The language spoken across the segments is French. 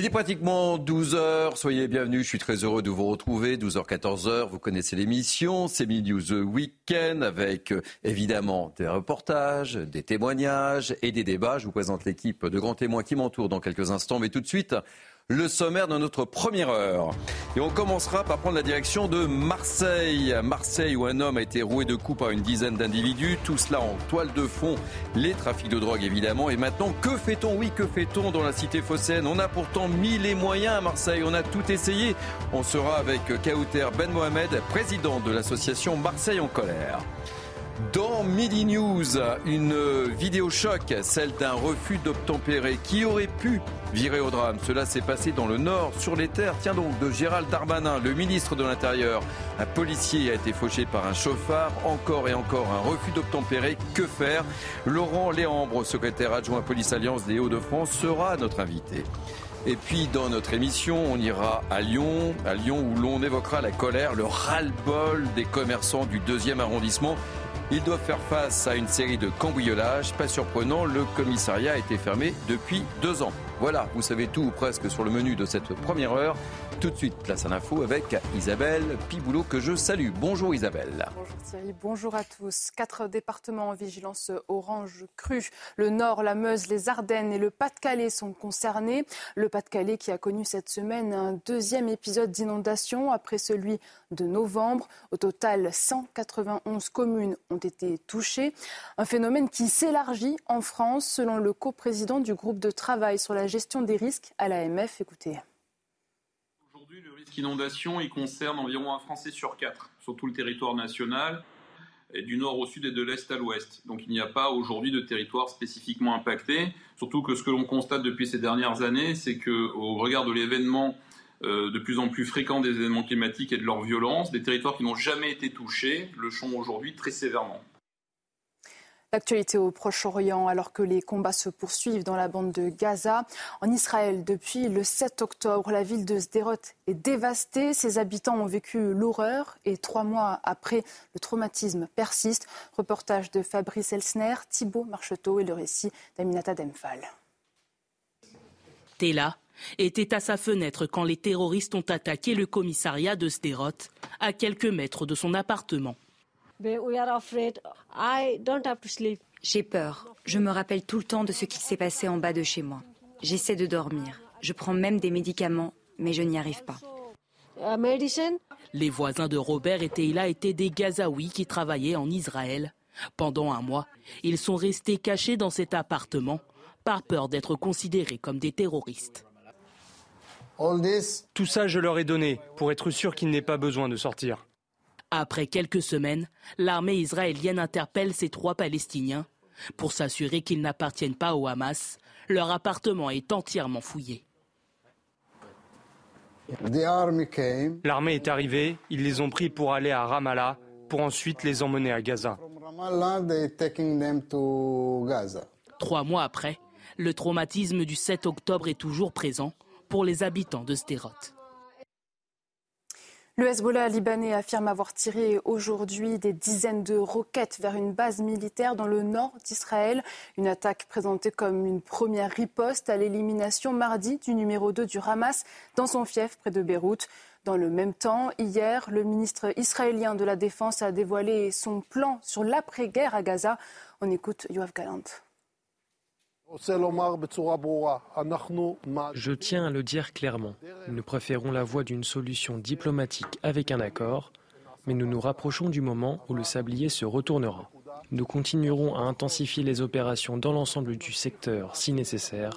Il est pratiquement 12 heures. Soyez bienvenus. Je suis très heureux de vous retrouver. 12h, 14h. Vous connaissez l'émission. C'est Midi News Weekend avec euh, évidemment des reportages, des témoignages et des débats. Je vous présente l'équipe de grands témoins qui m'entourent dans quelques instants. Mais tout de suite, le sommaire de notre première heure. Et on commencera par prendre la direction de Marseille. Marseille où un homme a été roué de coups par une dizaine d'individus. Tout cela en toile de fond. Les trafics de drogue évidemment. Et maintenant, que fait-on? Oui, que fait-on dans la cité phocéenne? On a pourtant mis les moyens à Marseille. On a tout essayé. On sera avec Kauter Ben Mohamed, président de l'association Marseille en colère. Dans Midi News, une vidéo choc, celle d'un refus d'obtempérer qui aurait pu virer au drame? Cela s'est passé dans le nord, sur les terres, tiens donc, de Gérald Darmanin, le ministre de l'Intérieur. Un policier a été fauché par un chauffard, encore et encore un refus d'obtempérer. Que faire? Laurent Léambre, secrétaire adjoint Police Alliance des Hauts-de-France, sera notre invité. Et puis dans notre émission, on ira à Lyon, à Lyon où l'on évoquera la colère, le ras-le-bol des commerçants du deuxième arrondissement ils doivent faire face à une série de cambriolages. Pas surprenant, le commissariat a été fermé depuis deux ans. Voilà, vous savez tout ou presque sur le menu de cette première heure. Tout de suite, place à l'info avec Isabelle Piboulot que je salue. Bonjour Isabelle. Bonjour Thierry, bonjour à tous. Quatre départements en vigilance orange crue. Le Nord, la Meuse, les Ardennes et le Pas-de-Calais sont concernés. Le Pas-de-Calais qui a connu cette semaine un deuxième épisode d'inondation après celui de novembre. Au total, 191 communes ont été touchées. Un phénomène qui s'élargit en France selon le coprésident du groupe de travail sur la gestion des risques à l'AMF. Écoutez. Risque inondation, concerne environ un Français sur quatre sur tout le territoire national, du nord au sud et de l'est à l'ouest. Donc il n'y a pas aujourd'hui de territoire spécifiquement impacté. Surtout que ce que l'on constate depuis ces dernières années, c'est qu'au regard de l'événement euh, de plus en plus fréquent des événements climatiques et de leur violence, des territoires qui n'ont jamais été touchés le sont aujourd'hui très sévèrement. L'actualité au Proche-Orient, alors que les combats se poursuivent dans la bande de Gaza. En Israël, depuis le 7 octobre, la ville de Sderot est dévastée. Ses habitants ont vécu l'horreur et trois mois après, le traumatisme persiste. Reportage de Fabrice Elsner, Thibault Marcheteau et le récit d'Aminata Demphal. Tela était à sa fenêtre quand les terroristes ont attaqué le commissariat de Sderot, à quelques mètres de son appartement. J'ai peur. Je me rappelle tout le temps de ce qui s'est passé en bas de chez moi. J'essaie de dormir. Je prends même des médicaments, mais je n'y arrive pas. Les voisins de Robert et Teila étaient des Gazaouis qui travaillaient en Israël. Pendant un mois, ils sont restés cachés dans cet appartement par peur d'être considérés comme des terroristes. Tout ça, je leur ai donné pour être sûr qu'ils n'aient pas besoin de sortir. Après quelques semaines, l'armée israélienne interpelle ces trois Palestiniens pour s'assurer qu'ils n'appartiennent pas au Hamas. Leur appartement est entièrement fouillé. L'armée est arrivée, ils les ont pris pour aller à Ramallah, pour ensuite les emmener à Gaza. Trois mois après, le traumatisme du 7 octobre est toujours présent pour les habitants de Sderot. Le Hezbollah libanais affirme avoir tiré aujourd'hui des dizaines de roquettes vers une base militaire dans le nord d'Israël. Une attaque présentée comme une première riposte à l'élimination mardi du numéro 2 du Hamas dans son fief près de Beyrouth. Dans le même temps, hier, le ministre israélien de la Défense a dévoilé son plan sur l'après-guerre à Gaza. On écoute Yoav Galant. Je tiens à le dire clairement. Nous préférons la voie d'une solution diplomatique avec un accord, mais nous nous rapprochons du moment où le sablier se retournera. Nous continuerons à intensifier les opérations dans l'ensemble du secteur si nécessaire.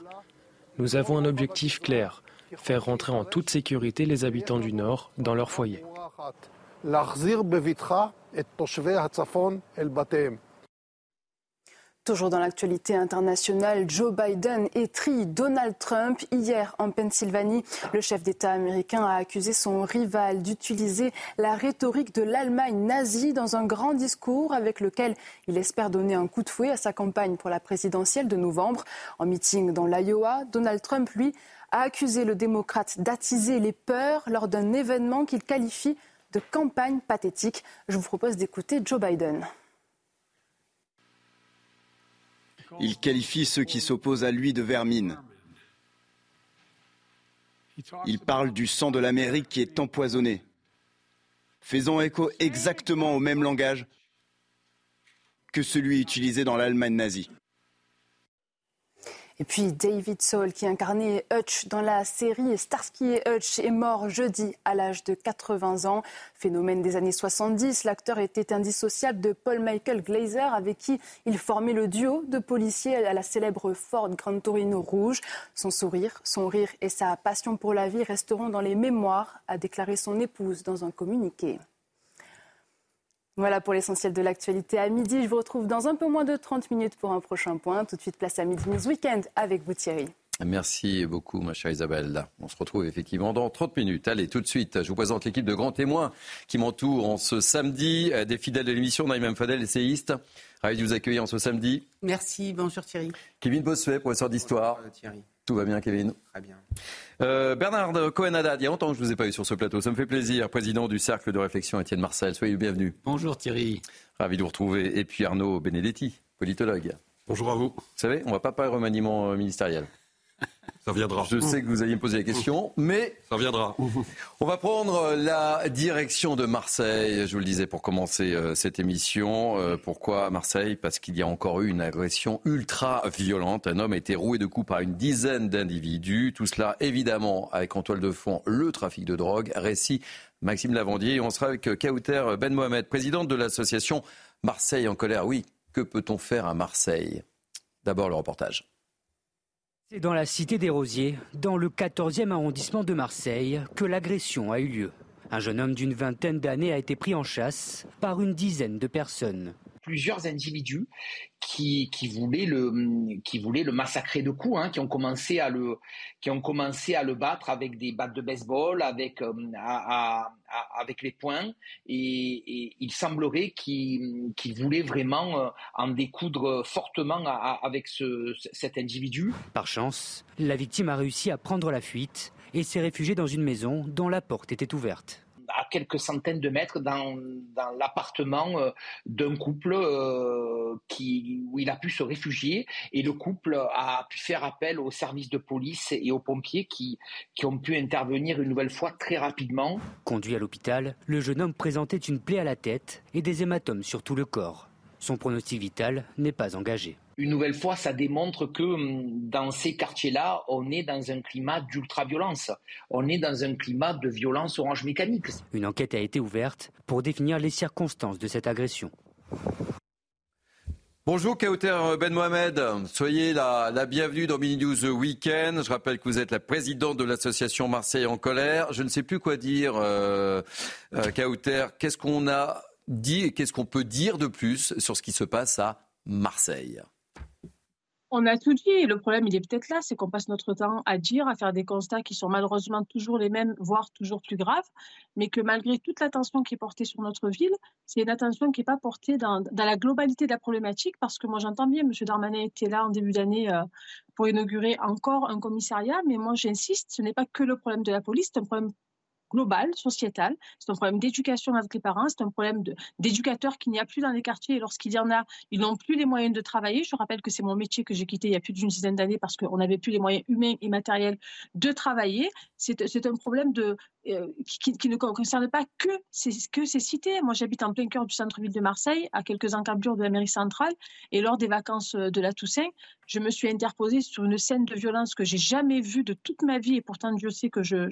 Nous avons un objectif clair, faire rentrer en toute sécurité les habitants du Nord dans leur foyer. Toujours dans l'actualité internationale, Joe Biden étrie Donald Trump. Hier, en Pennsylvanie, le chef d'État américain a accusé son rival d'utiliser la rhétorique de l'Allemagne nazie dans un grand discours avec lequel il espère donner un coup de fouet à sa campagne pour la présidentielle de novembre. En meeting dans l'Iowa, Donald Trump, lui, a accusé le démocrate d'attiser les peurs lors d'un événement qu'il qualifie de campagne pathétique. Je vous propose d'écouter Joe Biden. Il qualifie ceux qui s'opposent à lui de vermine. Il parle du sang de l'Amérique qui est empoisonné. Faisant écho exactement au même langage que celui utilisé dans l'Allemagne nazie. Et puis David Soul, qui incarnait Hutch dans la série Starsky et Hutch, est mort jeudi à l'âge de 80 ans. Phénomène des années 70, l'acteur était indissociable de Paul Michael Glazer, avec qui il formait le duo de policiers à la célèbre Ford Grand Torino rouge. Son sourire, son rire et sa passion pour la vie resteront dans les mémoires, a déclaré son épouse dans un communiqué. Voilà pour l'essentiel de l'actualité à midi. Je vous retrouve dans un peu moins de 30 minutes pour un prochain point. Tout de suite, place à Midi News Weekend avec vous Thierry. Merci beaucoup, ma chère Isabelle. On se retrouve effectivement dans 30 minutes. Allez, tout de suite, je vous présente l'équipe de grands témoins qui m'entourent en ce samedi. Des fidèles de l'émission, Naïm Fadel, essayiste. Ravi de vous accueillir en ce samedi. Merci, bonjour Thierry. Kevin Bossuet, professeur d'histoire. Thierry. Tout va bien, Kevin Très bien. Euh, Bernard Cohen-Haddad, il y a longtemps que je ne vous ai pas eu sur ce plateau. Ça me fait plaisir. Président du Cercle de réflexion Étienne Marcel. Soyez le bienvenu. Bonjour Thierry. Ravi de vous retrouver. Et puis Arnaud Benedetti, politologue. Bonjour à vous. Vous savez, on ne va pas parler remaniement euh, ministériel. Ça viendra. Je sais que vous alliez me poser la question, mais. Ça viendra. On va prendre la direction de Marseille, je vous le disais pour commencer euh, cette émission. Euh, pourquoi Marseille? Parce qu'il y a encore eu une agression ultra violente. Un homme a été roué de coups par une dizaine d'individus. Tout cela, évidemment, avec en toile de fond le trafic de drogue. Récit Maxime Lavandier. On sera avec Kauter Ben Mohamed, présidente de l'association Marseille en colère. Oui, que peut-on faire à Marseille? D'abord le reportage. C'est dans la cité des Rosiers, dans le 14e arrondissement de Marseille, que l'agression a eu lieu. Un jeune homme d'une vingtaine d'années a été pris en chasse par une dizaine de personnes plusieurs individus qui, qui, voulaient le qui voulaient le massacrer de coups, hein, qui ont commencé à le qui ont commencé à le battre avec des battes de baseball, avec euh, avec les poings, et, il semblerait qu'ils qu voulaient vraiment euh, en découdre fortement avec ce, cet individu. Par chance, la victime a réussi à prendre la fuite et s'est réfugiée dans une maison dont la porte était ouverte à quelques centaines de mètres dans, l'appartement euh, d'un couple euh, qui, où il a pu se réfugier et le couple a pu faire appel aux services de police et aux pompiers qui, qui ont pu intervenir une nouvelle fois très rapidement. Conduit à l'hôpital, le jeune homme présentait une plaie à la tête et des hématomes sur tout le corps. Son pronostic vital n'est pas engagé. Une nouvelle fois, ça démontre que hum, dans ces quartiers-là, on est dans un climat d'ultra-violence. On est dans un climat de violence orange mécanique. Une enquête a été ouverte pour définir les circonstances de cette agression. Bonjour Kauter Ben Mohamed, soyez la, la bienvenue dans Mini News Weekend. Je rappelle que vous êtes la présidente de l'association Marseille en colère. Je ne sais plus quoi dire, euh, euh, Kauter. Qu'est-ce qu'on a qu'est-ce qu'on peut dire de plus sur ce qui se passe à Marseille? On a tout dit. Le problème, il est peut-être là, c'est qu'on passe notre temps à dire, à faire des constats qui sont malheureusement toujours les mêmes, voire toujours plus graves, mais que malgré toute l'attention qui est portée sur notre ville, c'est une attention qui n'est pas portée dans, dans, la globalité de la problématique, parce que moi j'entends bien, M. Darmanin était là en début d'année euh, pour inaugurer encore un commissariat, mais moi j'insiste, ce n'est pas que le problème de la police, c'est un problème global, sociétal. C'est un problème d'éducation avec les parents, c'est un problème d'éducateurs qu'il n'y a plus dans les quartiers et lorsqu'il y en a, ils n'ont plus les moyens de travailler. Je rappelle que c'est mon métier que j'ai quitté il y a plus d'une dizaine d'années parce qu'on n'avait plus les moyens humains et matériels de travailler. C'est un problème euh, qui, ne concerne pas que ces, que cités. Moi, j'habite en plein cœur du centre-ville de Marseille, à quelques encablures de l'Amérique centrale, et lors des vacances de la Toussaint, je me suis interposée sur une scène de violence que j'ai jamais vue de toute ma vie, et pourtant Dieu sait que je,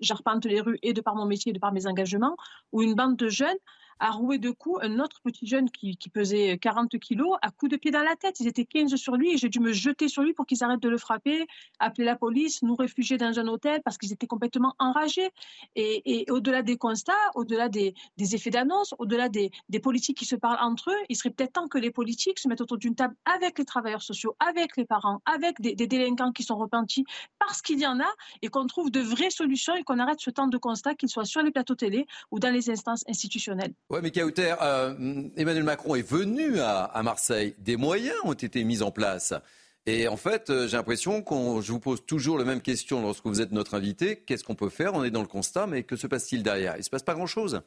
j'arpente les rues et de par mon métier et de par mes engagements, où une bande de jeunes a roué de coups un autre petit jeune qui, pesait 40 kilos à coups de pied dans la tête. Ils étaient 15 sur lui et j'ai dû me jeter sur lui pour qu'ils arrêtent de le frapper, appeler la police, nous réfugier dans un hôtel parce qu'ils étaient complètement enragés. Et, au-delà des constats, au-delà des, effets d'annonce, au-delà des, politiques qui se parlent entre eux, il serait peut-être temps que les politiques se mettent autour d'une table avec les travailleurs sociaux, avec les parents, avec des, délinquants qui sont repentis parce qu'il y en a et qu'on trouve de vraies solutions et qu'on arrête ce temps de constat, qu'il soit sur les plateaux télé ou dans les instances institutionnelles. Oui, mais Kauter, euh, Emmanuel Macron est venu à, Marseille. Des moyens ont été mis en place. Et en fait, euh, j'ai l'impression qu'on, je vous pose toujours la même question lorsque vous êtes notre invité. Qu'est-ce qu'on peut faire? On est dans le constat, mais que se passe-t-il derrière? Il ne se passe pas grand-chose.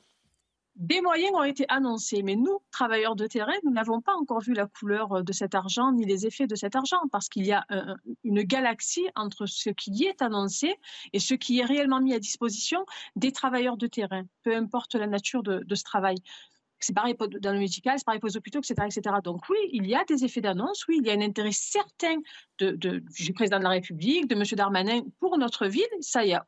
Des moyens ont été annoncés, mais nous, travailleurs de terrain, nous n'avons pas encore vu la couleur euh, de cet argent ni les effets de cet argent, parce qu'il y a une galaxie entre ce qui est annoncé et ce qui est réellement mis à disposition des travailleurs de terrain, peu importe la nature de, ce travail. C'est pareil dans le médical, c'est pareil pour les hôpitaux, etc., etc. Donc oui, il y a des effets d'annonce, oui, il y a un intérêt certain de, du président de la République, de M. Darmanin pour notre ville. Ça, il y a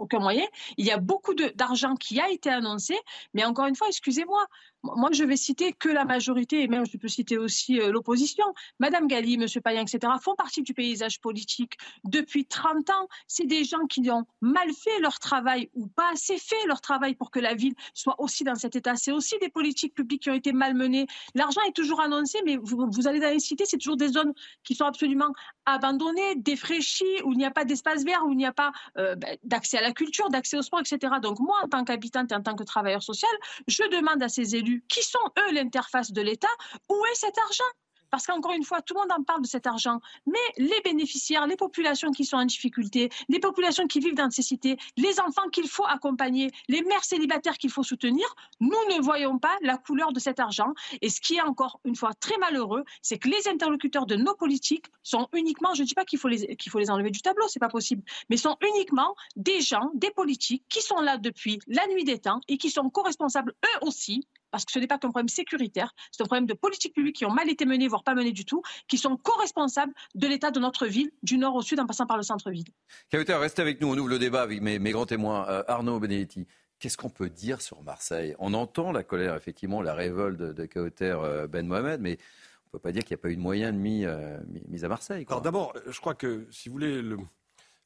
aucun moyen. Il y a beaucoup d'argent qui a été annoncé, mais encore une fois, excusez-moi, moi, je vais citer que la majorité, et même je peux citer aussi euh, l'opposition. Madame Galli, Monsieur Payan, etc., font partie du paysage politique depuis 30 ans. C'est des gens qui ont mal fait leur travail ou pas assez fait leur travail pour que la ville soit aussi dans cet état. C'est aussi des politiques publiques qui ont été malmenées. L'argent est toujours annoncé, mais vous, allez dans les cités, c'est toujours des zones qui sont absolument abandonnées, défraîchies, où il n'y a pas d'espace vert, où il n'y a pas euh, ben, d'accès à la culture, d'accès au sport, etc. Donc moi, en tant qu'habitante et en tant que travailleur social, je demande à ces élus qui sont, eux, l'interface de l'État, où est cet argent? Parce qu'encore une fois, tout le monde en parle de cet argent, mais les bénéficiaires, les populations qui sont en difficulté, les populations qui vivent dans ces cités, les enfants qu'il faut accompagner, les mères célibataires qu'il faut soutenir, nous ne voyons pas la couleur de cet argent. Et ce qui est encore une fois très malheureux, c'est que les interlocuteurs de nos politiques sont uniquement, je ne dis pas qu'il faut les, faut les enlever du tableau, c'est pas possible, mais sont uniquement des gens, des politiques qui sont là depuis la nuit des temps et qui sont co-responsables eux aussi parce que ce n'est pas qu'un problème sécuritaire, c'est un problème de politique publique qui ont mal été menées, voire pas menées du tout, qui sont co-responsables de l'état de notre ville, du nord au sud, en passant par le centre-ville. Kauter, restez avec nous, on ouvre le débat avec mes, grands témoins. Euh, Arnaud Benedetti, qu'est-ce qu'on peut dire sur Marseille? On entend la colère, effectivement, la révolte de, de euh, Ben Mohamed, mais on ne peut pas dire qu'il n'y a pas eu de moyens mis, euh, mis, à Marseille. Alors d'abord, je crois que, si vous voulez, le,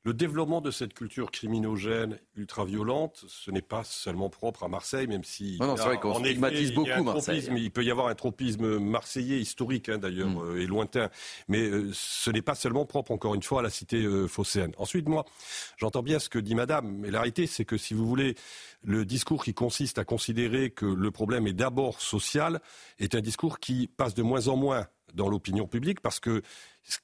le développement de cette culture criminogène, ultra-violente, ce n'est pas seulement propre à Marseille, même si... Non, c'est vrai qu'on stigmatise beaucoup Marseille. Il peut y avoir un tropisme marseillais historique, hein, d'ailleurs, mm. euh, et lointain. Mais euh, ce n'est pas seulement propre, encore une fois, à la cité euh, phocéenne. Ensuite, moi, j'entends bien ce que dit Madame, mais la réalité, c'est que si vous voulez, le discours qui consiste à considérer que le problème est d'abord social est un discours qui passe de moins en moins dans l'opinion publique parce que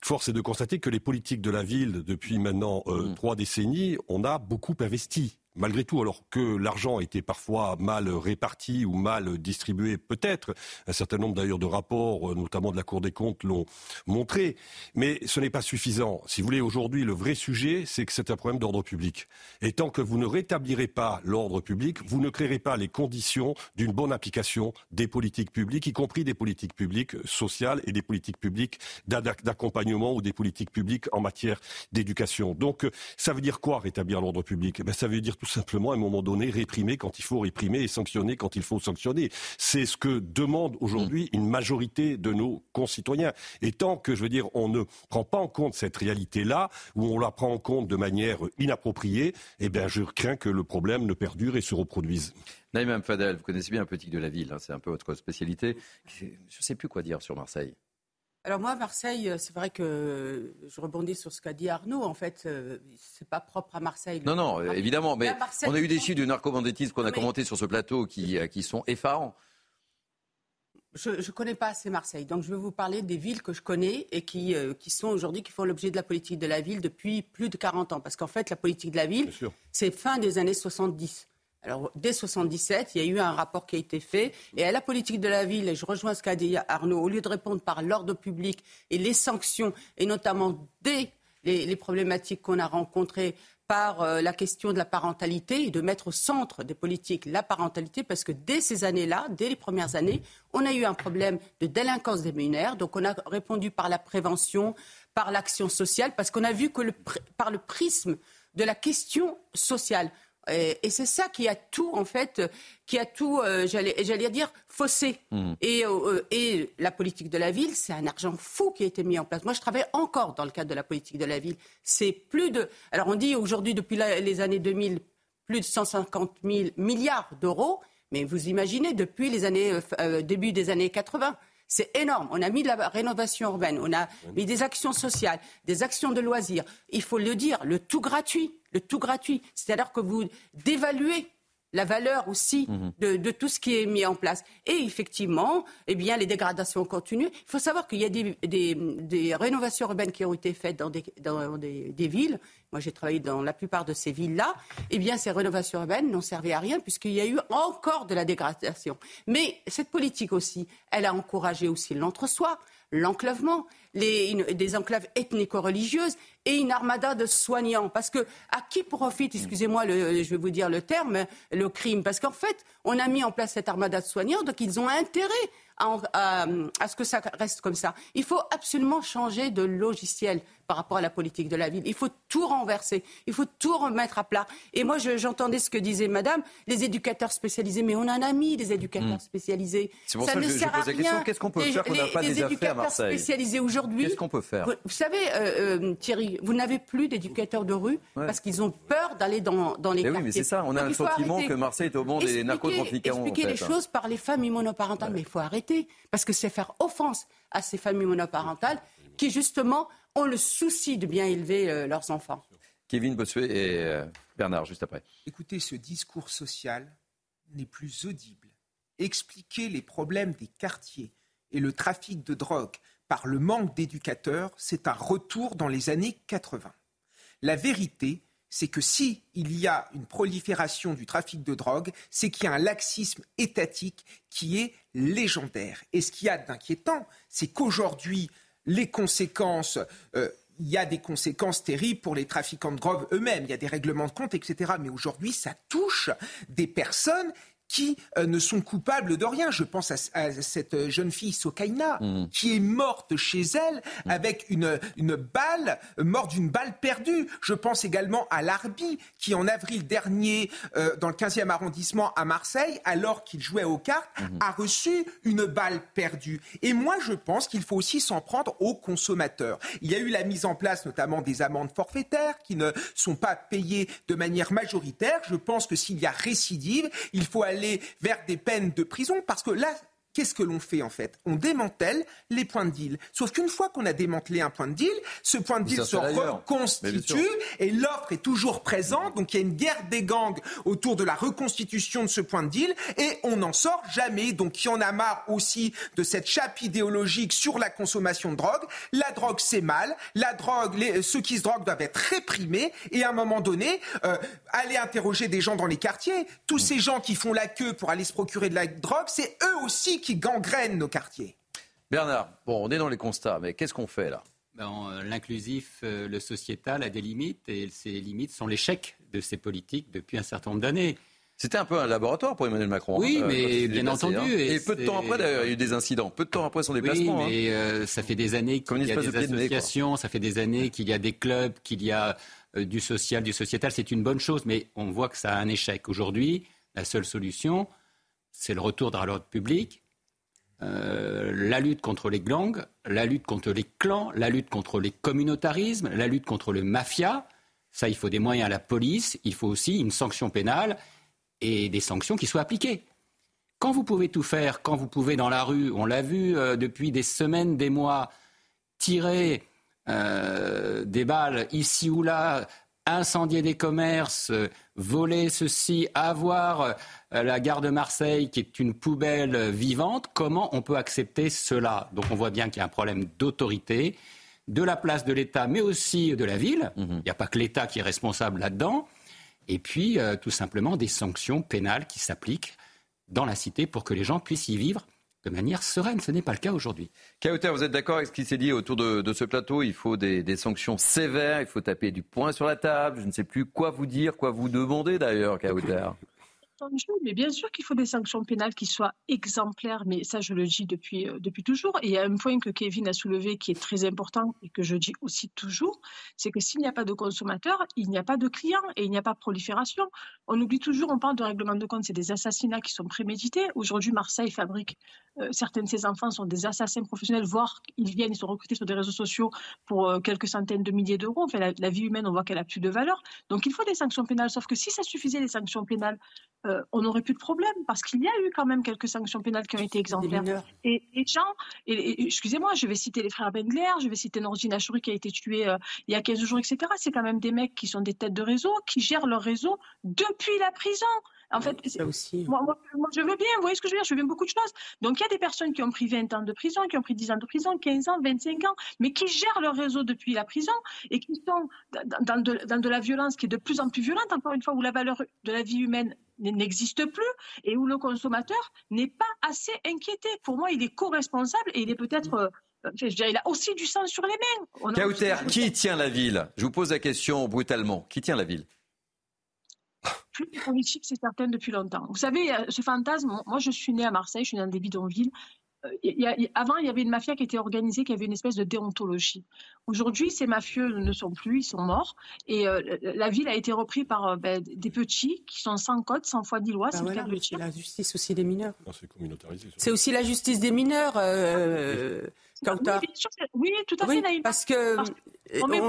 force est de constater que les politiques de la ville, depuis maintenant euh, mmh. trois décennies, on a beaucoup investi malgré tout, alors que l'argent était parfois mal réparti ou mal distribué, peut-être, un certain nombre d'ailleurs de rapports, euh, notamment de la Cour des comptes, l'ont montré, mais ce n'est pas suffisant. Si vous voulez, aujourd'hui, le vrai sujet, c'est que c'est un problème d'ordre public. Et tant que vous ne rétablirez pas l'ordre public, vous ne créerez pas les conditions d'une bonne application des politiques publiques, y compris des politiques publiques sociales et des politiques publiques d'accompagnement ou des politiques publiques en matière d'éducation. Donc, euh, ça veut dire quoi rétablir l'ordre public? Eh ben, tout simplement à un moment donné réprimer quand il faut réprimer et sanctionner quand il faut sanctionner. C'est ce que demande aujourd'hui une majorité de nos concitoyens. Et tant que, je veux dire, on ne prend pas en compte cette réalité-là, ou on la prend en compte de manière inappropriée, eh bien, je crains que le problème ne perdure et se reproduise. Naïm Fadel, vous connaissez bien un petit de la ville, hein, c'est un peu votre spécialité. Je ne sais plus quoi dire sur Marseille. Alors moi, Marseille, euh, c'est vrai que je rebondis sur ce qu'a dit Arnaud. En fait, euh, c'est pas propre à Marseille. Non, non, évidemment. Mais on a eu des chiffres du narcobanditisme qu'on a commenté sur ce plateau qui, euh, qui sont effarants. Je ne connais pas assez Marseille, donc je vais vous parler des villes que je connais et qui, qui sont aujourd'hui, qui font l'objet de la politique de la ville depuis plus de 40 ans. Parce qu'en fait, la politique de la ville, c'est fin des années 70. Alors, dès 77, il y a eu un rapport qui a été fait. Et à la politique de la ville, et je rejoins ce qu'a dit Arnaud, au lieu de répondre par l'ordre public et les sanctions, et notamment dès les, problématiques qu'on a rencontrées par euh, la question de la parentalité et de mettre au centre des politiques la parentalité, parce que dès ces années-là, dès les premières années, on a eu un problème de délinquance des mineurs. Donc, on a répondu par la prévention, par l'action sociale, parce qu'on a vu que par le prisme de la question sociale, Et, c'est ça qui a tout, en fait, qui a tout, euh, j'allais dire, faussé. Mmh. Et, euh, et la politique de la ville, c'est un argent fou qui a été mis en place. Moi, je travaille encore dans le cadre de la politique de la ville. C'est plus de. Alors, on dit aujourd'hui, depuis les années 2000, plus de 150 000 milliards d'euros. Mais vous imaginez, depuis les années, euh, début des années 80, c'est énorme. On a mis de la rénovation urbaine, on a mis des actions sociales, des actions de loisirs. Il faut le dire, le tout gratuit, le tout gratuit. C'est-à-dire que vous dévaluez la valeur aussi mhm. de, tout ce qui est mis en place. Et effectivement, eh bien, les dégradations continuent. Il faut savoir qu'il y a des, rénovations urbaines qui ont été faites dans des, villes. Moi, j'ai travaillé dans la plupart de ces villes-là. Eh bien, ces rénovations urbaines n'ont servi à rien puisqu'il y a eu encore de la dégradation. Mais cette politique aussi, elle a encouragé aussi l'entre-soi, l'enclavement, des enclaves ethnico-religieuses et une armada de soignants. Parce que à qui profite, excusez-moi, je vais vous dire le terme, le crime? Parce qu'en fait, on a mis en place cette armada de soignants, donc ils ont intérêt à, ce que ça reste comme ça. Il faut absolument changer de logiciel par rapport à la politique de la ville. Il faut tout renverser, il faut tout remettre à plat. Et moi, j'entendais ce que disait Madame, les éducateurs spécialisés, mais on en a mis des éducateurs hmm. spécialisés. C'est pour ça, que je, pose la question qu'est-ce qu'on peut faire qu'on n'a pas les éducateurs spécialisés aujourd'hui. Qu'est-ce qu'on peut faire vous, savez, euh, euh, Thierry, vous n'avez plus d'éducateurs de rue parce qu'ils ont peur d'aller dans, dans les mais quartiers. Oui, mais c'est ça. On a le sentiment que Marseille est au monde des narcotrafiquants. Expliquer les choses par les familles monoparentales, mais il faut arrêter parce que c'est faire offense à ces familles monoparentales qui justement ont le souci de bien élever euh, leurs enfants. Kevin Bossuet et euh, Bernard, juste après. Écoutez, ce discours social n'est plus audible. Expliquer les problèmes des quartiers et le trafic de drogue par le manque d'éducateurs, c'est un retour dans les années 80. La vérité, c'est que si il y a une prolifération du trafic de drogue, c'est qu'il y a un laxisme étatique qui est légendaire. Et ce qu'il y a d'inquiétant, c'est qu'aujourd'hui, les conséquences. Euh, il y a des conséquences terribles pour les trafiquants de drogue eux-mêmes. Il y a des règlements de compte, etc. Mais aujourd'hui, ça touche des personnes qui euh, ne sont coupables de rien. Je pense à, cette jeune fille Sokaina, mmh. qui est morte chez elle mmh. avec une, une balle, morte d'une balle perdue. Je pense également à Larbi, qui en avril dernier, euh, dans le 15e arrondissement à Marseille, alors qu'il jouait aux cartes, mmh. a reçu une balle perdue. Et moi, je pense qu'il faut aussi s'en prendre aux consommateurs. Il y a eu la mise en place notamment des amendes forfaitaires qui ne sont pas payées de manière majoritaire. Je pense que s'il y a récidive, il faut aller vers des peines de prison parce que là, qu'est-ce que l'on fait en fait? On démantèle les points de deal. Sauf qu'une fois qu'on a démantelé un point de deal, ce point de deal se reconstitue et l'offre est toujours présente. Donc il y a une guerre des gangs autour de la reconstitution de ce point de deal et on n'en sort jamais. Donc il y en a marre aussi de cette chape idéologique sur la consommation de drogue. La drogue c'est mal. La drogue, les, ceux qui se droguent doivent être réprimés et à un moment donné, euh, aller interroger des gens dans les quartiers. Tous ces gens qui font la queue pour aller se procurer de la drogue, c'est eux aussi qui gangrènent nos quartiers. Bernard, bon, on est dans les constats, mais qu'est-ce qu'on fait là ben, euh, L'inclusif, euh, le sociétal a des limites et ces limites sont l'échec de ces politiques depuis un certain nombre d'années. C'était un peu un laboratoire pour Emmanuel Macron. Oui, hein, mais bien entendu. Hein. Et, peu de temps après, d'ailleurs, il y a eu des incidents. Peu de temps après son déplacement. Oui, mais hein. euh, ça fait des années qu'il y a des associations, ça fait des années qu'il y a des clubs, qu'il y a du social, du sociétal. C'est une bonne chose, mais on voit que ça a un échec. Aujourd'hui, la seule solution, c'est le retour dans l'ordre public, euh, la lutte contre les gangs, la lutte contre les clans, la lutte contre les communautarismes, la lutte contre le mafia. Ça, il faut des moyens à la police, il faut aussi une sanction pénale et des sanctions qui soient appliquées. Quand vous pouvez tout faire, quand vous pouvez dans la rue, on l'a vu euh, depuis des semaines, des mois, tirer euh, des balles ici ou là, incendier des commerces, voler ceci, avoir euh, la gare de Marseille qui est une poubelle vivante, comment on peut accepter cela? Donc on voit bien qu'il y a un problème d'autorité, de la place de l'État, mais aussi de la ville. Mhm. Il n'y a pas que l'État qui est responsable là-dedans. Et puis, euh, tout simplement, des sanctions pénales qui s'appliquent dans la cité pour que les gens puissent y vivre de manière sereine. Ce n'est pas le cas aujourd'hui. Kauter, vous êtes d'accord avec ce qui s'est dit autour de, ce plateau? Il faut des, sanctions sévères, il faut taper du poing sur la table. Je ne sais plus quoi vous dire, quoi vous demander d'ailleurs, Kauter. Mais bien sûr qu'il faut des sanctions pénales qui soient exemplaires, mais ça je le dis depuis, euh, depuis toujours. Et il y a un point que Kevin a soulevé qui est très important et que je dis aussi toujours, c'est que s'il n'y a pas de consommateurs, il n'y a pas de clients et il n'y a pas de prolifération. On oublie toujours, on parle de règlement de compte, c'est des assassinats qui sont prémédités. Aujourd'hui, Marseille fabrique, euh, certains de ses enfants sont des assassins professionnels, voire ils viennent, ils sont recrutés sur des réseaux sociaux pour euh, quelques centaines de milliers d'euros. Enfin, la, la vie humaine, on voit qu'elle a plus de valeur. Donc il faut des sanctions pénales, sauf que si ça suffisait les sanctions pénales, euh, on n'aurait plus de problème parce qu'il y a eu quand même quelques sanctions pénales qui ont été exemplaires. Et les gens, et, excusez-moi, je vais citer les frères Bengler, je vais citer Nordine Achouri qui a été tué euh, il y a 15 jours, etc. C'est quand même des mecs qui sont des têtes de réseau, qui gèrent leur réseau depuis la prison. En fait, aussi. Moi, je veux bien, vous voyez ce que je veux dire, je veux bien beaucoup de choses. Donc, il y a des personnes qui ont pris 20 ans de prison, qui ont pris 10 ans de prison, 15 ans, 25 ans, mais qui gèrent leur réseau depuis la prison et qui sont dans de, dans de la violence qui est de plus en plus violente, encore une fois, où la valeur de la vie humaine n'existe plus et où le consommateur n'est pas assez inquiété. Pour moi, il est co-responsable et il est peut-être... Euh, je dirais, il a aussi du sang sur les mains. Kauter, qui tient la ville? Je vous pose la question brutalement. Qui tient la ville? Politique, c'est certain depuis longtemps. Vous savez, ce fantasme, moi je suis née à Marseille, je suis dans des bidonvilles. Euh, avant, il y avait une mafia qui était organisée, qui avait une espèce de déontologie. Aujourd'hui, ces mafieux ne sont plus, ils sont morts. Et euh, la ville a été reprise par euh, ben, des petits qui sont sans code, sans foi ni loi. Ben c'est la justice aussi des mineurs. C'est communautarisé. C'est aussi la justice des mineurs. Oui, tout à fait, Parce que. on met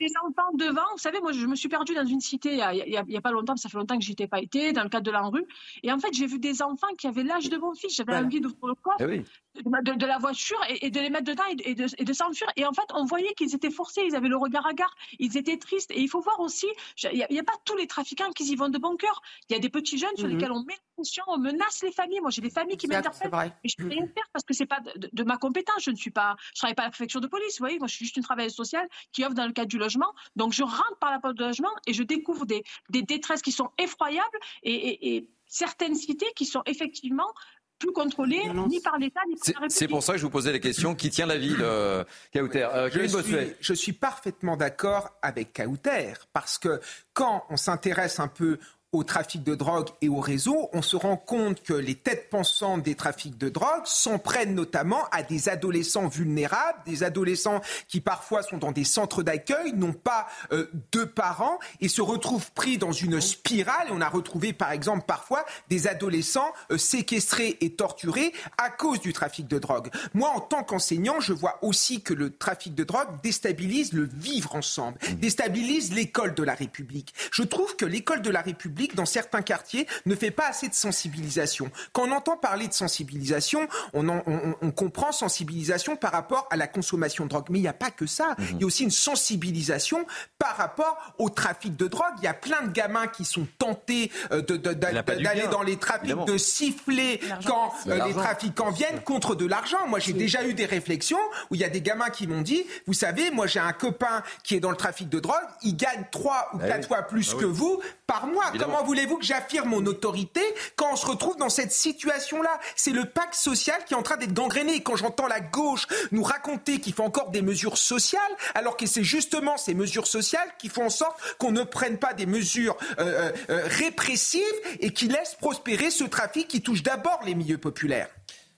des enfants devant. Vous savez, moi, je me suis perdue dans une cité il n'y a, pas longtemps, ça fait longtemps que je étais pas été, dans le cadre de la rue. Et en fait, j'ai vu des enfants qui avaient l'âge de mon fils. J'avais envie d'ouvrir le corps eh de, la voiture et, de les mettre dedans et, de, et de s'enfuir. Et en fait, on voyait qu'ils étaient forcés, ils avaient le regard à gare, ils étaient tristes. Et il faut voir aussi, il n'y a, pas tous les trafiquants qui y vont de bon cœur. Il y a des petits jeunes sur mhm. lesquels on met la pression, on menace les familles. Moi, j'ai des familles qui m'interpellent. Mais je ne peux rien faire parce que c'est pas de, de, ma compétence. Je ne suis pas, je travaille pas à la préfecture de police. Vous voyez, moi, je suis juste une travailleuse sociale qui offre dans le cadre du logement. Donc, je rentre par la porte de logement et je découvre des, des détresses qui sont effroyables et, et certaines cités qui sont effectivement plus contrôlées ni par l'État ni par la République. C'est pour ça que je vous posais la question qui tient la ville, euh, Kauter euh, je, suis, je suis parfaitement d'accord avec Kauter parce que quand on s'intéresse un peu au trafic de drogue et au réseau, on se rend compte que les têtes pensantes des trafics de drogue s'en prennent notamment à des adolescents vulnérables, des adolescents qui parfois sont dans des centres d'accueil, n'ont pas euh, de parents et se retrouvent pris dans une spirale. Et on a retrouvé par exemple parfois des adolescents euh, séquestrés et torturés à cause du trafic de drogue. Moi, en tant qu'enseignant, je vois aussi que le trafic de drogue déstabilise le vivre ensemble, mmh. déstabilise l'école de la République. Je trouve que l'école de la République dans certains quartiers, ne fait pas assez de sensibilisation. Quand on entend parler de sensibilisation, on, on, comprend sensibilisation par rapport à la consommation de drogue. Mais il n'y a pas que ça. Mhm. Il y a aussi une sensibilisation par rapport au trafic de drogue. Il y a plein de gamins qui sont tentés euh, d'aller dans les trafics, de siffler quand euh, les trafiquants viennent contre de l'argent. Moi, j'ai déjà eu des réflexions où il y a des gamins qui m'ont dit, vous savez, moi j'ai un copain qui est dans le trafic de drogue, il gagne trois ou ah quatre fois plus ah que vous par mois. Comment voulez-vous que j'affirme mon autorité quand on se retrouve dans cette situation-là? C'est le pacte social qui est en train d'être gangréné. Et quand j'entends la gauche nous raconter qu'il faut encore des mesures sociales, alors que c'est justement ces mesures sociales qui font en sorte qu'on ne prenne pas des mesures euh, euh, euh, répressives et qui laissent prospérer ce trafic qui touche d'abord les milieux populaires.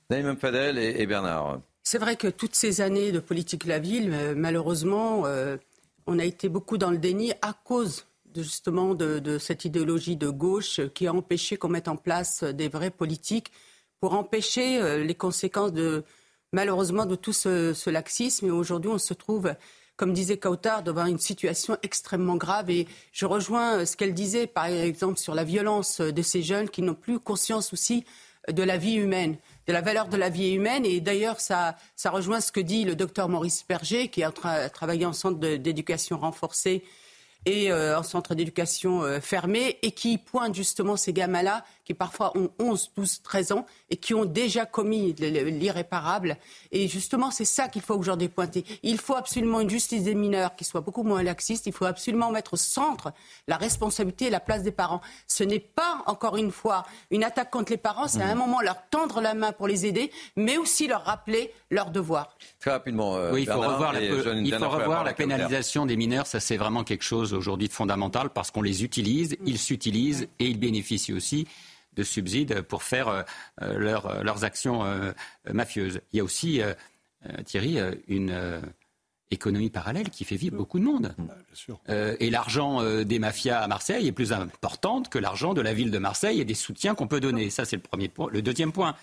Naïm Fadel et, Bernard. C'est vrai que toutes ces années de politique de la ville, malheureusement, on a été beaucoup dans le déni à cause justement de, cette idéologie de gauche qui a empêché qu'on mette en place des vraies politiques pour empêcher euh, les conséquences de malheureusement de tout ce, laxisme. Et aujourd'hui, on se trouve, comme disait Kautar, devant une situation extrêmement grave. Et je rejoins euh, ce qu'elle disait, par exemple, sur la violence de ces jeunes qui n'ont plus conscience aussi de la vie humaine de la valeur de la vie humaine. Et d'ailleurs, ça, ça rejoint ce que dit le docteur Maurice Berger, qui a travaillé en centre d'éducation renforcée et euh, en centre d'éducation euh, fermé et qui pointe justement ces gamins-là qui parfois ont 11, 12, 13 ans et qui ont déjà commis l'irréparable. Et justement, c'est ça qu'il faut aujourd'hui pointer. Il faut absolument une justice des mineurs qui soit beaucoup moins laxiste. Il faut absolument mettre au centre la responsabilité et la place des parents. Ce n'est pas, encore une fois, une attaque contre les parents. C'est à un mmh. moment leur tendre la main pour les aider, mais aussi leur rappeler leurs devoirs. Très rapidement. Euh, oui, il faut revoir la, il faut revoir la pénalisation des mineurs. Ça, c'est vraiment quelque chose aujourd'hui de fondamental parce qu'on les utilise, ils s'utilisent et ils bénéficient aussi de subsides pour faire leurs actions mafieuses. Il y a aussi, Thierry, une économie parallèle qui fait vivre beaucoup de monde. Euh, et l'argent euh, des mafias à Marseille est plus important que l'argent de la ville de Marseille et des soutiens qu'on peut donner. Ça, c'est le premier point. Le deuxième point.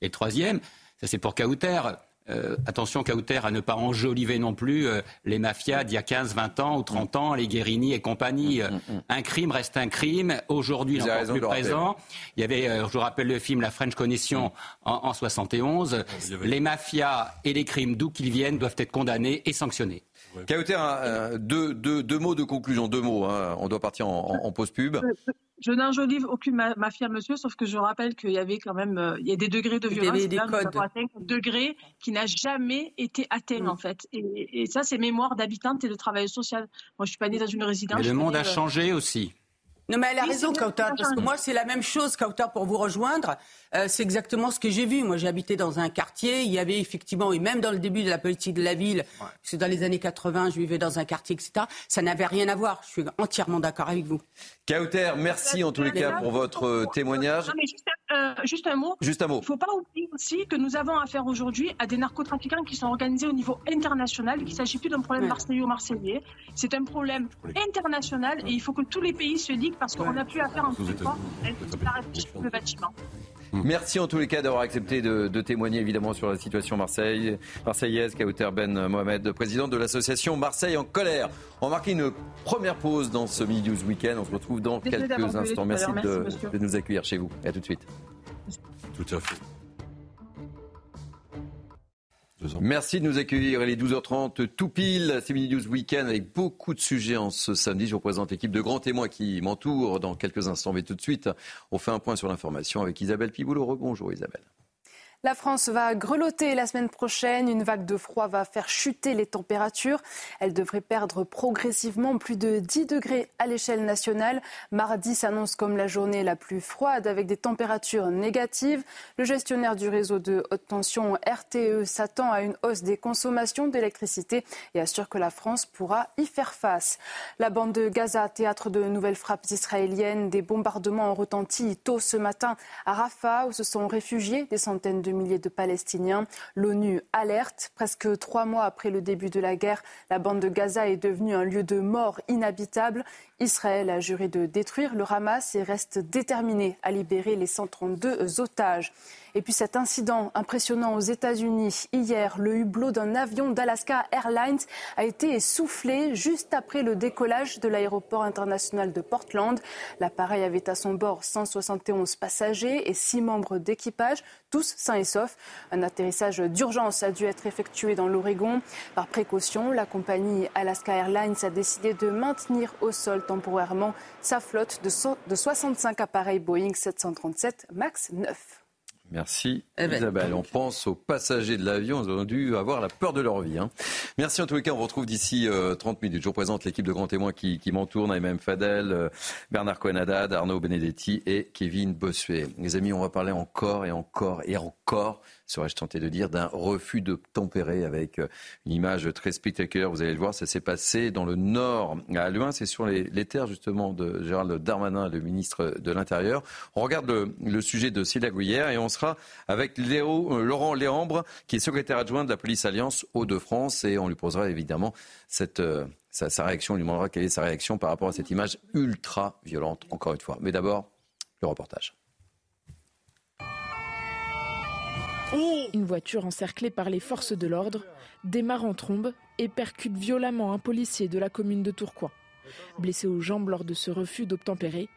Et le troisième, ça c'est pour Kauter. Euh, attention, Kauter, à ne pas enjoliver non plus euh, les mafias d'il y a 15, 20 ans ou 30 ans, les Guérini et compagnie. Mm, mm, mm. Un crime reste un crime. Aujourd'hui, il encore plus présent. Il y avait, euh, je vous rappelle le film La French Connection en, en 71. Les mafias et les crimes, d'où qu'ils viennent, doivent être condamnés et sanctionnés. Kauter, deux, mots de conclusion, deux mots. Hein. On doit partir en, en pause pub. Je n'enjolive aucune mafia, monsieur, sauf que je rappelle qu'il y avait quand même euh, il y a des degrés de violence. Il y avait des codes. degré qui n'a jamais été atteint, en fait. Et, ça, c'est mémoire d'habitante et de travail social. Moi, je suis pas née dans une résidence. Mais le monde a euh, changé aussi. Non, mais elle a raison, Kautar, parce que moi, c'est la même chose, Kautar, pour vous rejoindre. Euh, c'est exactement ce que j'ai vu. Moi, j'ai habité dans un quartier. Il y avait effectivement, et même dans le début de la politique de la ville, c'est dans les années 80, je vivais dans un quartier, etc. Ça n'avait rien à voir. Je suis entièrement d'accord avec vous. Kauter, merci en tous les cas pour votre euh, témoignage. Non, mais euh, juste, un mot. Juste un mot. Il ne faut pas oublier aussi que nous avons affaire aujourd'hui à des narcotrafiquants qui sont organisés au niveau international, qu'il ne s'agit plus d'un problème marseillais-marseillais. C'est un problème international et il faut que tous les pays se liguent parce qu'on n'a plus affaire en tout cas le bâtiment. Merci en tous les cas d'avoir accepté de, témoigner évidemment sur la situation Marseille, marseillaise. Kauter Ben Mohamed, président de l'association Marseille en colère. On va marquer une première pause dans ce Midi News Weekend. On se retrouve dans quelques instants. Merci, de, de, nous accueillir chez vous. Et à tout de suite. Tout à fait. Merci de nous accueillir. Il est 12h30 tout pile. C'est Mini News Weekend avec beaucoup de sujets en ce samedi. Je vous présente l'équipe de grands témoins qui m'entourent dans quelques instants. Mais tout de suite, on fait un point sur l'information avec Isabelle Piboulot. Bonjour Isabelle. La France va grelotter la semaine prochaine. Une vague de froid va faire chuter les températures. Elle devrait perdre progressivement plus de 10 degrés à l'échelle nationale. Mardi s'annonce comme la journée la plus froide avec des températures négatives. Le gestionnaire du réseau de haute tension RTE s'attend à une hausse des consommations d'électricité et assure que la France pourra y faire face. La bande de Gaza, théâtre de nouvelles frappes israéliennes, des bombardements ont retenti tôt ce matin à Rafah où se sont réfugiés des centaines de milliers de Palestiniens. L'ONU alerte. Presque trois mois après le début de la guerre, la bande de Gaza est devenue un lieu de mort inhabitable. Israël a juré de détruire le Hamas et reste déterminé à libérer les 132 otages. Et puis cet incident impressionnant aux États-Unis. Hier, le hublot d'un avion d'Alaska Airlines a été essoufflé juste après le décollage de l'aéroport international de Portland. L'appareil avait à son bord 171 passagers et 6 membres d'équipage, tous sains et saufs. Un atterrissage d'urgence a dû être effectué dans l'Oregon. Par précaution, la compagnie Alaska Airlines a décidé de maintenir au sol temporairement sa flotte de 65 appareils Boeing 737 MAX 9. Merci eh ben. Isabelle. On pense aux passagers de l'avion, ils ont dû avoir la peur de leur vie. Hein. Merci en tous les cas, on vous retrouve d'ici 30 euh, minutes. Je vous présente l'équipe de grands témoins qui, qui m'entoure, Naïm Fadel, euh, Bernard Coenadad, Arnaud Benedetti et Kevin Bossuet. Les amis, on va parler encore et encore et encore serais-je tenté de dire, d'un refus de tempérer avec euh, une image très spectaculaire. Vous allez le voir, ça s'est passé dans le nord, à Luin. C'est sur les, terres justement de Gérald Darmanin, le ministre de l'Intérieur. On regarde le, sujet de Célia Gouillère et on sera avec Léo, euh, Laurent Léambre, qui est secrétaire adjoint de la police Alliance Hauts-de-France et on lui posera évidemment cette, euh, sa, sa, réaction, on lui demandera quelle est sa réaction par rapport à cette image ultra violente, encore une fois. Mais d'abord, le reportage. Une voiture encerclée par les forces de l'ordre démarre en trombe et percute violemment un policier de la commune de Tourcoing. Blessé aux jambes lors de ce refus d'obtempérer,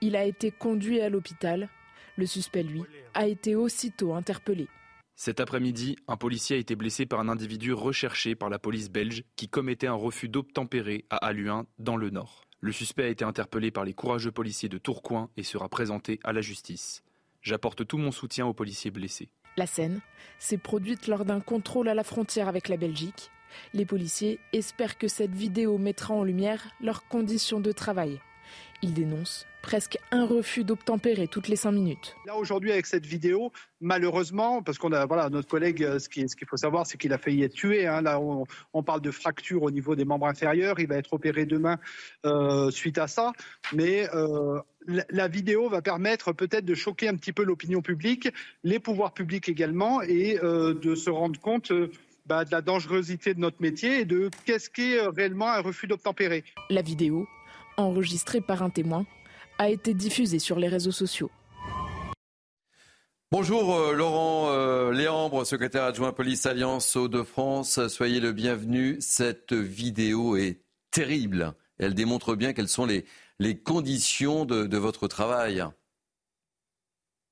il a été conduit à l'hôpital. Le suspect, lui, a été aussitôt interpellé. Cet après-midi, un policier a été blessé par un individu recherché par la police belge qui commettait un refus d'obtempérer à Aluin, dans le Nord. Le suspect a été interpellé par les courageux policiers de Tourcoing et sera présenté à la justice. J'apporte tout mon soutien aux policiers blessés. La scène s'est produite lors d'un contrôle à la frontière avec la Belgique. Les policiers espèrent que cette vidéo mettra en lumière leurs conditions de travail. Il dénonce presque un refus d'obtempérer toutes les cinq minutes. Là aujourd'hui avec cette vidéo, malheureusement, parce qu'on a voilà notre collègue, euh, ce qu'il faut savoir, c'est qu'il a failli être tué. Hein. Là, on, parle de fracture au niveau des membres inférieurs. Il va être opéré demain euh, suite à ça, mais euh, la, vidéo va permettre peut-être de choquer un petit peu l'opinion publique, les pouvoirs publics également, et de se rendre compte. Bah, de la dangerosité de notre métier et de qu'est-ce qu'est réellement un refus d'obtempérer. La vidéo, enregistrée par un témoin, a été diffusé sur les réseaux sociaux. Bonjour euh, Laurent euh, Léambre, secrétaire adjoint police Alliance Hauts-de-France. Soyez le bienvenu. Cette vidéo est terrible. Elle démontre bien quelles sont les, les conditions de, votre travail.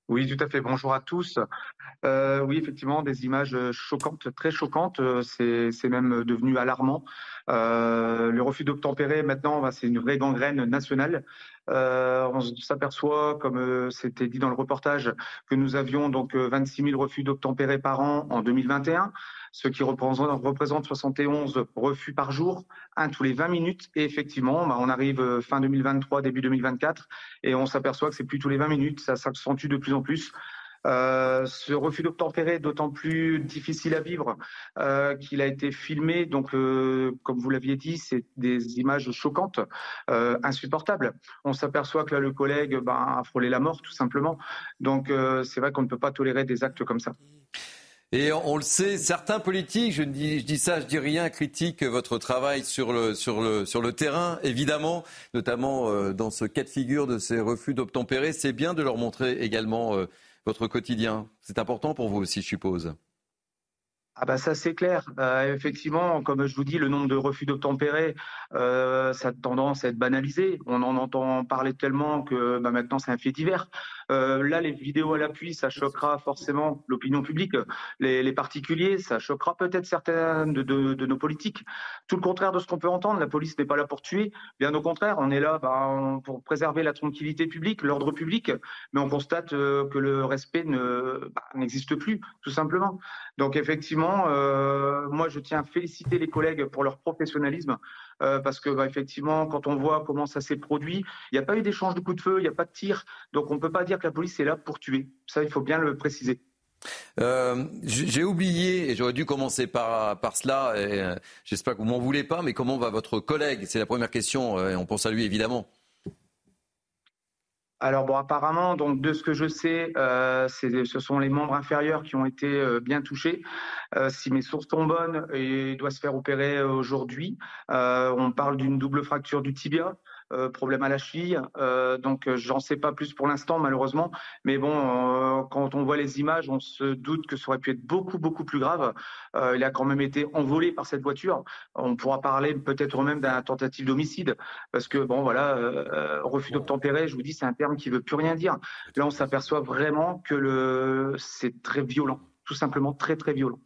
Oui, tout à fait. Bonjour à tous. Euh, oui, effectivement, des images choquantes, très choquantes. C'est même devenu alarmant. le refus d'obtempérer, maintenant, bah, c'est une vraie gangrène nationale. Euh, on s'aperçoit, comme euh, c'était dit dans le reportage, que nous avions donc 26 euh, 000 refus d'obtempérer par an en 2021, ce qui représente, représente 71 refus par jour, un tous les 20 minutes. Et effectivement, bah, on arrive fin 2023, début 2024, et on s'aperçoit que c'est plus tous les 20 minutes, ça s'accentue de plus en plus. Euh, ce refus d'obtempérer est d'autant plus difficile à vivre euh, qu'il a été filmé. Donc, euh, comme vous l'aviez dit, c'est des images choquantes, insupportables. On s'aperçoit que là, le collègue ben, a frôlé la mort, tout simplement. Donc, c'est vrai qu'on ne peut pas tolérer des actes comme ça. Et on, le sait, certains politiques, je, dis, ça, je dis rien, critiquent votre travail sur le terrain, évidemment, notamment dans ce cas de figure de ces refus d'obtempérer. C'est bien de leur montrer également votre quotidien. C'est important pour vous aussi, je suppose. Ah bah ça c'est clair. Euh, effectivement, comme je vous dis, le nombre de refus d'obtempérer, euh, ça a tendance à être banalisé. On en entend parler tellement que bah, maintenant c'est un fait divers. Euh, là, les vidéos à l'appui, ça choquera forcément l'opinion publique, les, particuliers, ça choquera peut-être certains de, nos politiques. Tout le contraire de ce qu'on peut entendre, la police n'est pas là pour tuer, bien au contraire, on est là bah, pour préserver la tranquillité publique, l'ordre public, mais on constate euh, que le respect bah, n'existe plus, tout simplement. Donc effectivement, euh, moi je tiens à féliciter les collègues pour leur professionnalisme. Euh, parce que bah, effectivement, quand on voit comment ça s'est produit, il n'y a pas eu d'échange de coups de feu, il n'y a pas de tir, donc on ne peut pas dire que la police est là pour tuer. Ça, il faut bien le préciser. Euh, j'ai oublié, et j'aurais dû commencer par, par cela, et j'espère que vous m'en voulez pas, mais comment va votre collègue? C'est la première question, et on pense à lui évidemment. Alors bon, apparemment, donc de ce que je sais, euh, ce sont les membres inférieurs qui ont été euh, bien touchés. Euh, si mes sources sont bonnes, il doit se faire opérer aujourd'hui. on parle d'une double fracture du tibia. Euh, problème à la cheville. Euh, donc euh, j'en sais pas plus pour l'instant malheureusement. Mais bon, quand on voit les images, on se doute que ça aurait pu être beaucoup beaucoup plus grave. il a quand même été envolé par cette voiture. On pourra parler peut-être même d'un tentative d'homicide parce que bon voilà, refus d'obtempérer, je vous dis, c'est un terme qui veut plus rien dire. Là, on s'aperçoit vraiment que le c'est très violent, tout simplement très très violent.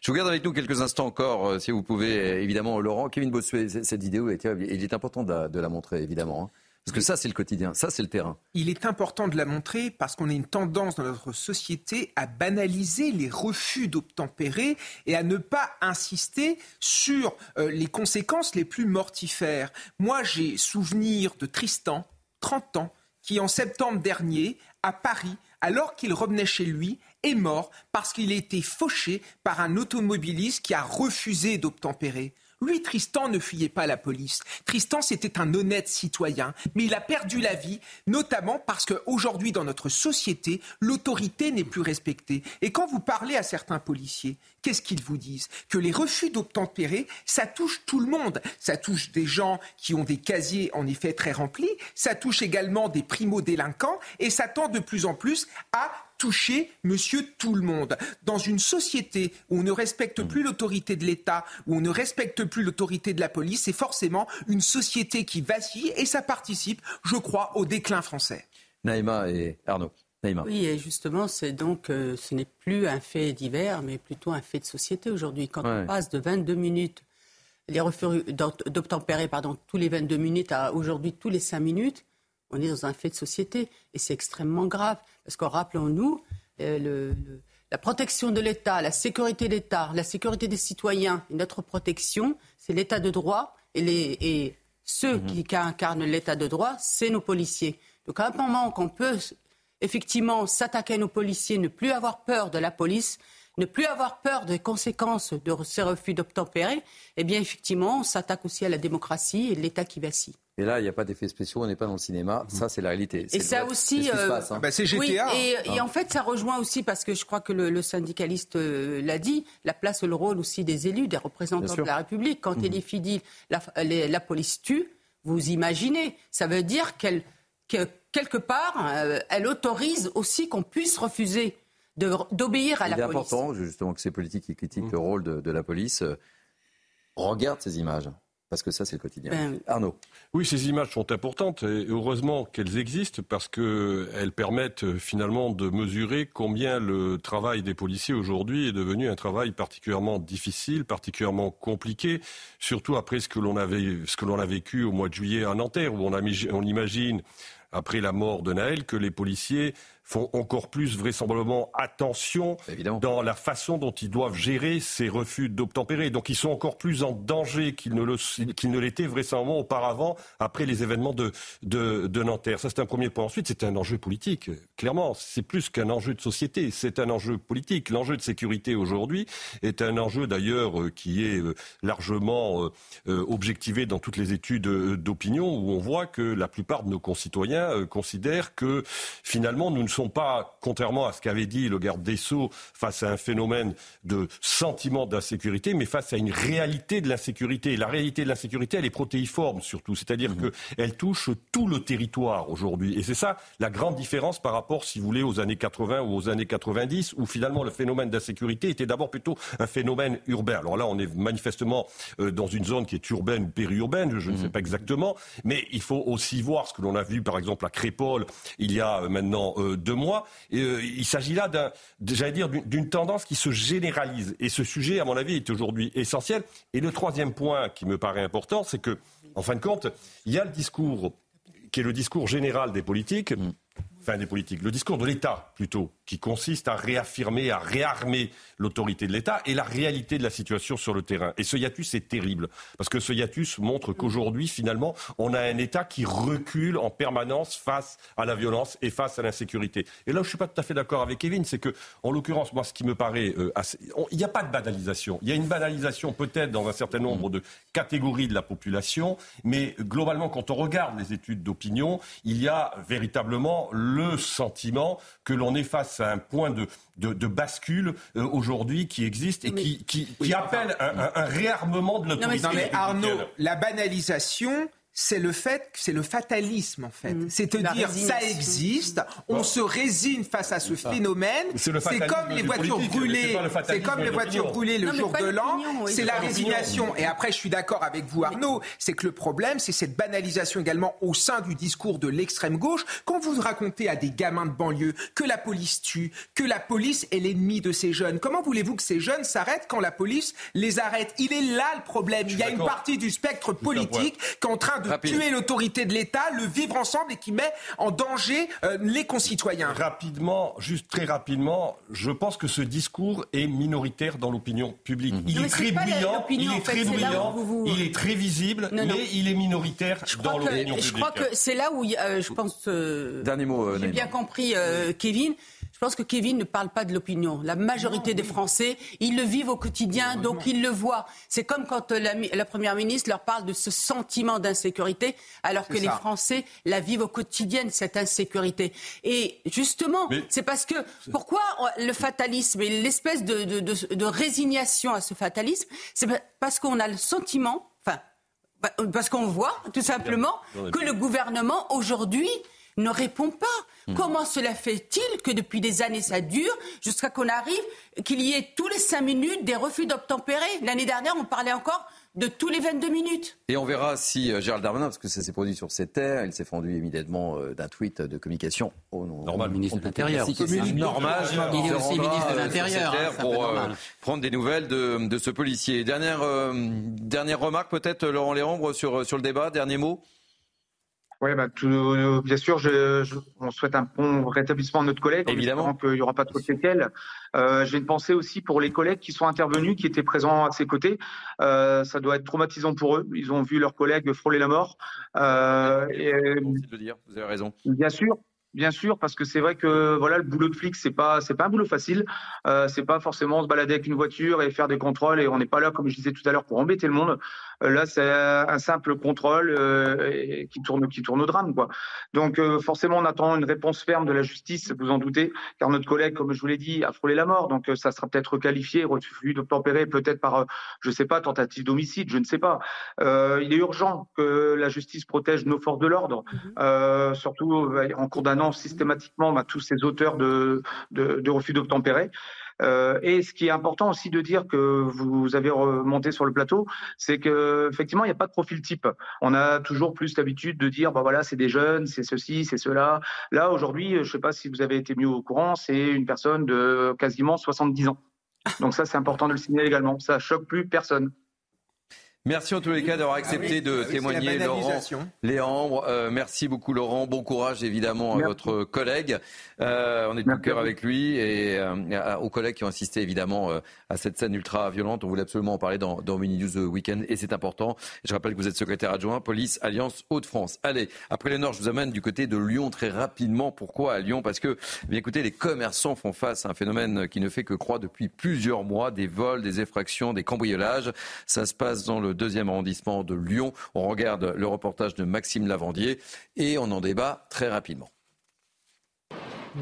Je vous garde avec nous quelques instants encore, euh, si vous pouvez, euh, évidemment, Laurent. Kevin Bossuet, cette vidéo est Il est important de la, montrer, évidemment. Hein. Parce que ça, c'est le quotidien, ça, c'est le terrain. Il est important de la montrer parce qu'on a une tendance dans notre société à banaliser les refus d'obtempérer et à ne pas insister sur euh, les conséquences les plus mortifères. Moi, j'ai souvenir de Tristan, 30 ans, qui en septembre dernier, à Paris, alors qu'il revenait chez lui, est mort parce qu'il a été fauché par un automobiliste qui a refusé d'obtempérer. Lui, Tristan, ne fuyait pas la police. Tristan, c'était un honnête citoyen, mais il a perdu la vie, notamment parce qu'aujourd'hui, dans notre société, l'autorité n'est plus respectée. Et quand vous parlez à certains policiers, qu'est-ce qu'ils vous disent? Que les refus d'obtempérer, ça touche tout le monde. Ça touche des gens qui ont des casiers, en effet, très remplis. Ça touche également des primo-délinquants. Et ça tend de plus en plus à toucher monsieur tout le monde. Dans une société où on ne respecte plus l'autorité de l'État, où on ne respecte plus l'autorité de la police, c'est forcément une société qui vacille et ça participe, je crois, au déclin français. Naïma et Arnaud. Naïma. Oui, et justement, c'est donc, euh, ce n'est plus un fait divers, mais plutôt un fait de société aujourd'hui. Quand on passe de 22 minutes, les refus d'obtempérer, pardon, tous les 22 minutes à aujourd'hui tous les 5 minutes, on est dans un fait de société et c'est extrêmement grave. Parce que rappelons-nous, euh, la protection de l'État, la sécurité de l'État, la sécurité des citoyens et notre protection, c'est l'État de droit et, Ceux mhm. qui incarnent l'état de droit, c'est nos policiers. Donc à un moment qu'on peut effectivement s'attaquer à nos policiers, ne plus avoir peur de la police, ne plus avoir peur des conséquences de ces refus d'obtempérer, eh bien effectivement, on s'attaque aussi à la démocratie et l'État qui vacille. Et là, il n'y a pas d'effet spéciaux, on n'est pas dans le cinéma. Ça, c'est la réalité. Et ça aussi, c'est euh, hein. bah, GTA. Oui, et, et, en fait, ça rejoint aussi parce que je crois que le, syndicaliste euh, l'a dit, la place, le rôle aussi des élus, des représentants de la République. Quand mmh. Elie Fidi, la, la, police tue, vous imaginez, ça veut dire qu'elle, que quelque part, euh, elle autorise aussi qu'on puisse refuser d'obéir à la police. Il est important justement que ces politiques qui critiquent mmh. le rôle de, de la police euh, regardent ces images. Parce que ça, c'est le quotidien. Ben Arnaud. Oui, ces images sont importantes et heureusement qu'elles existent parce qu'elles permettent euh, finalement de mesurer combien le travail des policiers aujourd'hui est devenu un travail particulièrement difficile, particulièrement compliqué, surtout après ce que l'on avait, ce que l'on a vécu au mois de juillet à Nanterre, où on, a, on imagine après la mort de Naël que les policiers font encore plus vraisemblablement attention dans la façon dont ils doivent gérer ces refus d'obtempérer. Donc ils sont encore plus en danger qu'ils ne, l'étaient vraisemblablement auparavant après les événements de, de, de Nanterre. Ça c'est un premier point. Ensuite c'est un enjeu politique. Clairement, c'est plus qu'un enjeu de société, c'est un enjeu politique. L'enjeu de sécurité aujourd'hui est un enjeu d'ailleurs euh, qui est euh, largement euh, objectivé dans toutes les études d'opinion où on voit que la plupart de nos concitoyens considèrent que finalement nous ne sommes sont pas, contrairement à ce qu'avait dit le garde des Sceaux, face à un phénomène de sentiment d'insécurité, mais face à une réalité de l'insécurité. La réalité de l'insécurité, elle est protéiforme surtout, c'est-à-dire mmh. qu'elle touche tout le territoire aujourd'hui. Et c'est ça la grande différence par rapport, si vous voulez, aux années 80 ou aux années 90, où finalement le phénomène d'insécurité était d'abord plutôt un phénomène urbain. Alors là, on est manifestement euh, dans une zone qui est urbaine ou périurbaine, je, ne sais mmh. pas exactement, mais il faut aussi voir ce que l'on a vu, par exemple, à Crépole, il y a euh, maintenant deux mois. Euh, il s'agit là d'un, j'allais dire, d'une tendance qui se généralise. Et ce sujet, à mon avis, est aujourd'hui essentiel. Et le troisième point qui me paraît important, c'est que, en fin de compte, il y a le discours qui est le discours général des politiques, enfin des politiques, le discours de l'État plutôt, qui consiste à réaffirmer, à réarmer l'autorité de l'État et la réalité de la situation sur le terrain. Et ce hiatus est terrible, parce que ce hiatus montre qu'aujourd'hui, finalement, on a un État qui recule en permanence face à la violence et face à l'insécurité. Et là je ne suis pas tout à fait d'accord avec Kevin, c'est que, en l'occurrence, moi, ce qui me paraît euh, assez... Il n'y a pas de banalisation. Il y a une banalisation peut-être dans un certain nombre de catégories de la population, mais globalement, quand on regarde les études d'opinion, il y a véritablement le sentiment que l'on est face à un point de, de, bascule euh, aujourd'hui qui existe et qui, qui, appelle un, un, réarmement de l'autorité. Non mais Arnaud, la banalisation, c'est le fait, c'est le fatalisme en fait. Mmh. C'est à dire ça existe, on se résigne face à ce phénomène. C'est comme les voitures brûlées, c'est comme les voitures brûlées le jour de l'an. C'est la résignation. Et après, je suis d'accord avec vous, Arnaud. C'est que le problème, c'est cette banalisation également au sein du discours de l'extrême gauche. Quand vous racontez à des gamins de banlieue que la police tue, que la police est l'ennemi de ces jeunes, comment voulez-vous que ces jeunes s'arrêtent quand la police les arrête? Il est là le problème. Il y a une partie du spectre politique qui est en train de tuer l'autorité de l'État, le vivre ensemble et qui met en danger euh, les concitoyens. Rapidement, juste très rapidement, je pense que ce discours est minoritaire dans l'opinion publique. Il, est très brillant, il est très brillant, il est très visible, mais il est minoritaire dans l'opinion publique. Je crois que c'est là où euh, je pense. Euh, Dernier mot. J'ai bien compris, Kevin. Je pense que Kevin ne parle pas de l'opinion. La majorité des Français, ils le vivent au quotidien, donc ils le voient. C'est comme quand la, la, Première ministre leur parle de ce sentiment d'insécurité, alors que les Français la vivent au quotidien, cette insécurité. Et justement, c'est parce que... Pourquoi le fatalisme et l'espèce de, de, de, de résignation à ce fatalisme C'est parce qu'on a le sentiment, enfin, parce qu'on voit tout simplement que le gouvernement aujourd'hui ne répond pas. Hmm. Comment cela fait-il que depuis des années ça dure jusqu'à qu'on arrive, qu'il y ait tous les cinq minutes des refus d'obtempérer? L'année dernière, on parlait encore de tous les 22 minutes. Et on verra si euh, Gérald Darmanin, parce que ça s'est produit sur cette terres, il s'est fendu immédiatement euh, d'un tweet de communication au normal ministre de l'Intérieur. Normal, il est aussi ministre de l'Intérieur hein, pour euh, prendre des nouvelles de, de ce policier. Dernière, dernière remarque peut-être, Laurent Léombre, sur, sur le débat, dernier mot Oui, bah, tout, bien sûr, je, je, on souhaite un bon rétablissement à notre collègue. Évidemment. qu'il n'y aura pas trop de séquelles. Euh, J'ai une pensée aussi pour les collègues qui sont intervenus, qui étaient présents à ses côtés. Euh, ça doit être traumatisant pour eux. Ils ont vu leurs collègues frôler la mort. Euh, et, de dire, vous avez raison. Bien sûr. Bien sûr, parce que c'est vrai que voilà, le boulot de flic, c'est pas c'est pas un boulot facile. Euh, c'est pas forcément se balader avec une voiture et faire des contrôles. Et on n'est pas là, comme je disais tout à l'heure, pour embêter le monde. Euh, là, c'est un simple contrôle euh, qui tourne qui tourne au drame, quoi. Donc euh, forcément, on attend une réponse ferme de la justice, vous en doutez, car notre collègue, comme je vous l'ai dit, a frôlé la mort. Donc ça sera peut-être qualifié, refus d'obtempérer, peut-être par, je sais pas, tentative d'homicide, je ne sais pas. il est urgent que la justice protège nos forces de l'ordre, mmh. surtout en condamnant systématiquement bah, tous ces auteurs de, de, de refus d'obtempérer. Euh, et ce qui est important aussi de dire que vous avez remonté sur le plateau, c'est que effectivement il n'y a pas de profil type. On a toujours plus l'habitude de dire bah voilà c'est des jeunes, c'est ceci, c'est cela. Là aujourd'hui, je ne sais pas si vous avez été mieux au courant, c'est une personne de quasiment 70 ans. Donc ça c'est important de le signaler également. Ça choque plus personne. Merci en tous les cas d'avoir accepté de ah témoigner, Laurent Léandre. Euh, merci beaucoup, Laurent. Bon courage, évidemment, à votre collègue. Euh, on est de cœur avec lui et euh, aux collègues qui ont assisté, évidemment, à cette scène ultra violente. On voulait absolument en parler dans, dans Mini News Weekend et c'est important. Je rappelle que vous êtes secrétaire adjoint police Alliance Hauts-de-France. Allez, après les Nord, je vous amène du côté de Lyon très rapidement. Pourquoi à Lyon? Parce que, eh bien écoutez, les commerçants font face à un phénomène qui ne fait que croître depuis plusieurs mois des vols, des effractions, des cambriolages. Ça se passe dans le deuxième arrondissement de Lyon. On regarde le reportage de Maxime Lavandier et on en débat très rapidement.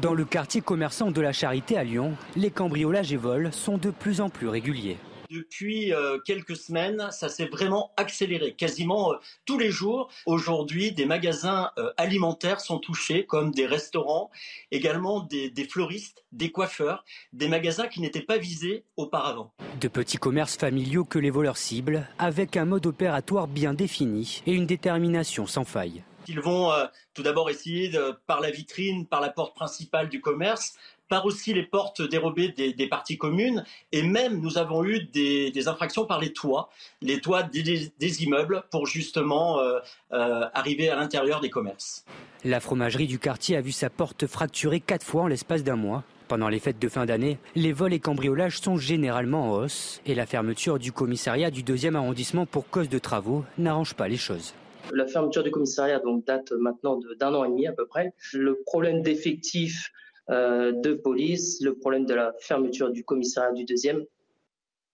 Dans le quartier commerçant de la Charité à Lyon, les cambriolages et vols sont de plus en plus réguliers. Depuis euh, quelques semaines, ça s'est vraiment accéléré, quasiment euh, tous les jours. Aujourd'hui, des magasins euh, alimentaires sont touchés, comme des restaurants, également des, des fleuristes, des coiffeurs, des magasins qui n'étaient pas visés auparavant. De petits commerces familiaux que les voleurs ciblent, avec un mode opératoire bien défini et une détermination sans faille. Ils vont tout d'abord essayer, de, par la vitrine, par la porte principale du commerce, par aussi les portes dérobées des, parties communes, et même nous avons eu des, infractions par les toits, les toits des, immeubles, pour justement euh, euh, arriver à l'intérieur des commerces. La fromagerie du quartier a vu sa porte fracturée quatre fois en l'espace d'un mois. Pendant les fêtes de fin d'année, les vols et cambriolages sont généralement en hausse et la fermeture du commissariat du deuxième arrondissement pour cause de travaux n'arrange pas les choses. La fermeture du commissariat donc, date maintenant d'un an et demi à peu près. Le problème d'effectifs euh, de police. Le problème de la fermeture du commissariat du deuxième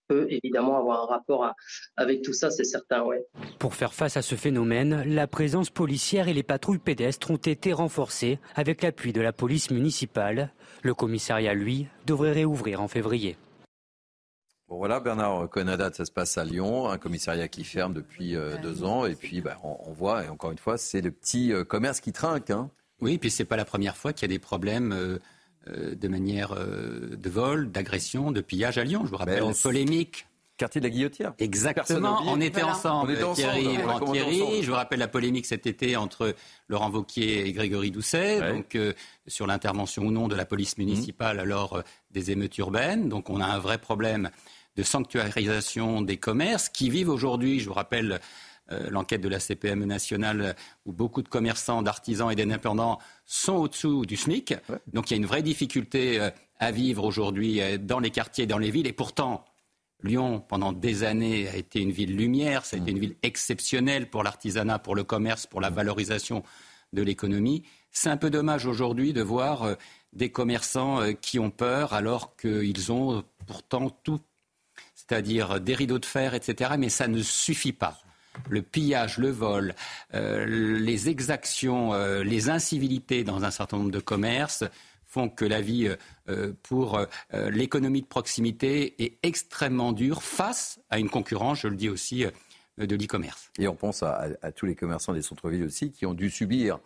peut évidemment avoir un rapport avec tout ça, c'est certain, ouais. Pour faire face à ce phénomène, la présence policière et les patrouilles pédestres ont été renforcées avec l'appui de la police municipale. Le commissariat, lui, devrait réouvrir en février. Bon voilà, Bernard Conadat, ça se passe à Lyon, un commissariat qui ferme depuis euh, deux ans, et puis bah, on, voit, et encore une fois, c'est le petit euh, commerce qui trinque. Hein. Oui, et puis c'est pas la première fois qu'il y a des problèmes euh, euh, de manière euh, de vol, d'agression, de pillage à Lyon. Je vous rappelle ben, une polémique. Quartier de la Guillotière. Exactement. On était ensemble, on Thierry, Thierry. Je vous rappelle la polémique cet été entre Laurent Vauquier et Grégory Doucet, donc sur l'intervention ou non de la police municipale mmh. lors des émeutes urbaines. Donc on a un vrai problème de sanctuarisation des commerces qui vivent aujourd'hui, je vous rappelle euh, l'enquête de la CPM nationale où beaucoup de commerçants, d'artisans et d'indépendants sont au-dessous du SMIC. Donc il y a une vraie difficulté euh, à vivre aujourd'hui euh, dans les quartiers, dans les villes. Et pourtant, Lyon, pendant des années, a été une ville lumière, ça a été une ville exceptionnelle pour l'artisanat, pour le commerce, pour la valorisation de l'économie. C'est un peu dommage aujourd'hui de voir des commerçants qui ont peur alors qu'ils ont pourtant tout, c'est-à-dire des rideaux de fer, etc. Mais ça ne suffit pas le pillage, le vol, euh, les exactions, euh, les incivilités dans un certain nombre de commerces font que la vie euh, pour l'économie de proximité est extrêmement dure face à une concurrence, je le dis aussi, de l'e-commerce. Et on pense à, tous les commerçants des centres-villes aussi qui ont dû subir,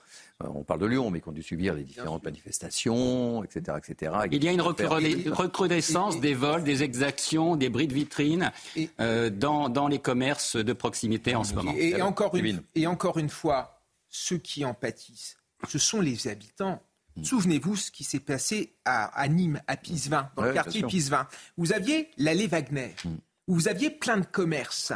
on parle de Lyon, mais qui ont dû subir les différentes manifestations, etc. etc. Il y a une recrudescence des vols, des exactions, des bris de vitrine euh, dans, les commerces de proximité en ce moment. Et, encore une, et encore une fois, ceux qui en pâtissent, ce sont les habitants. Hmm. Souvenez-vous ce qui s'est passé à, Nîmes, à Pisevin, dans le quartier Pisevin. Vous aviez l'allée Wagner, hmm. vous aviez plein de commerces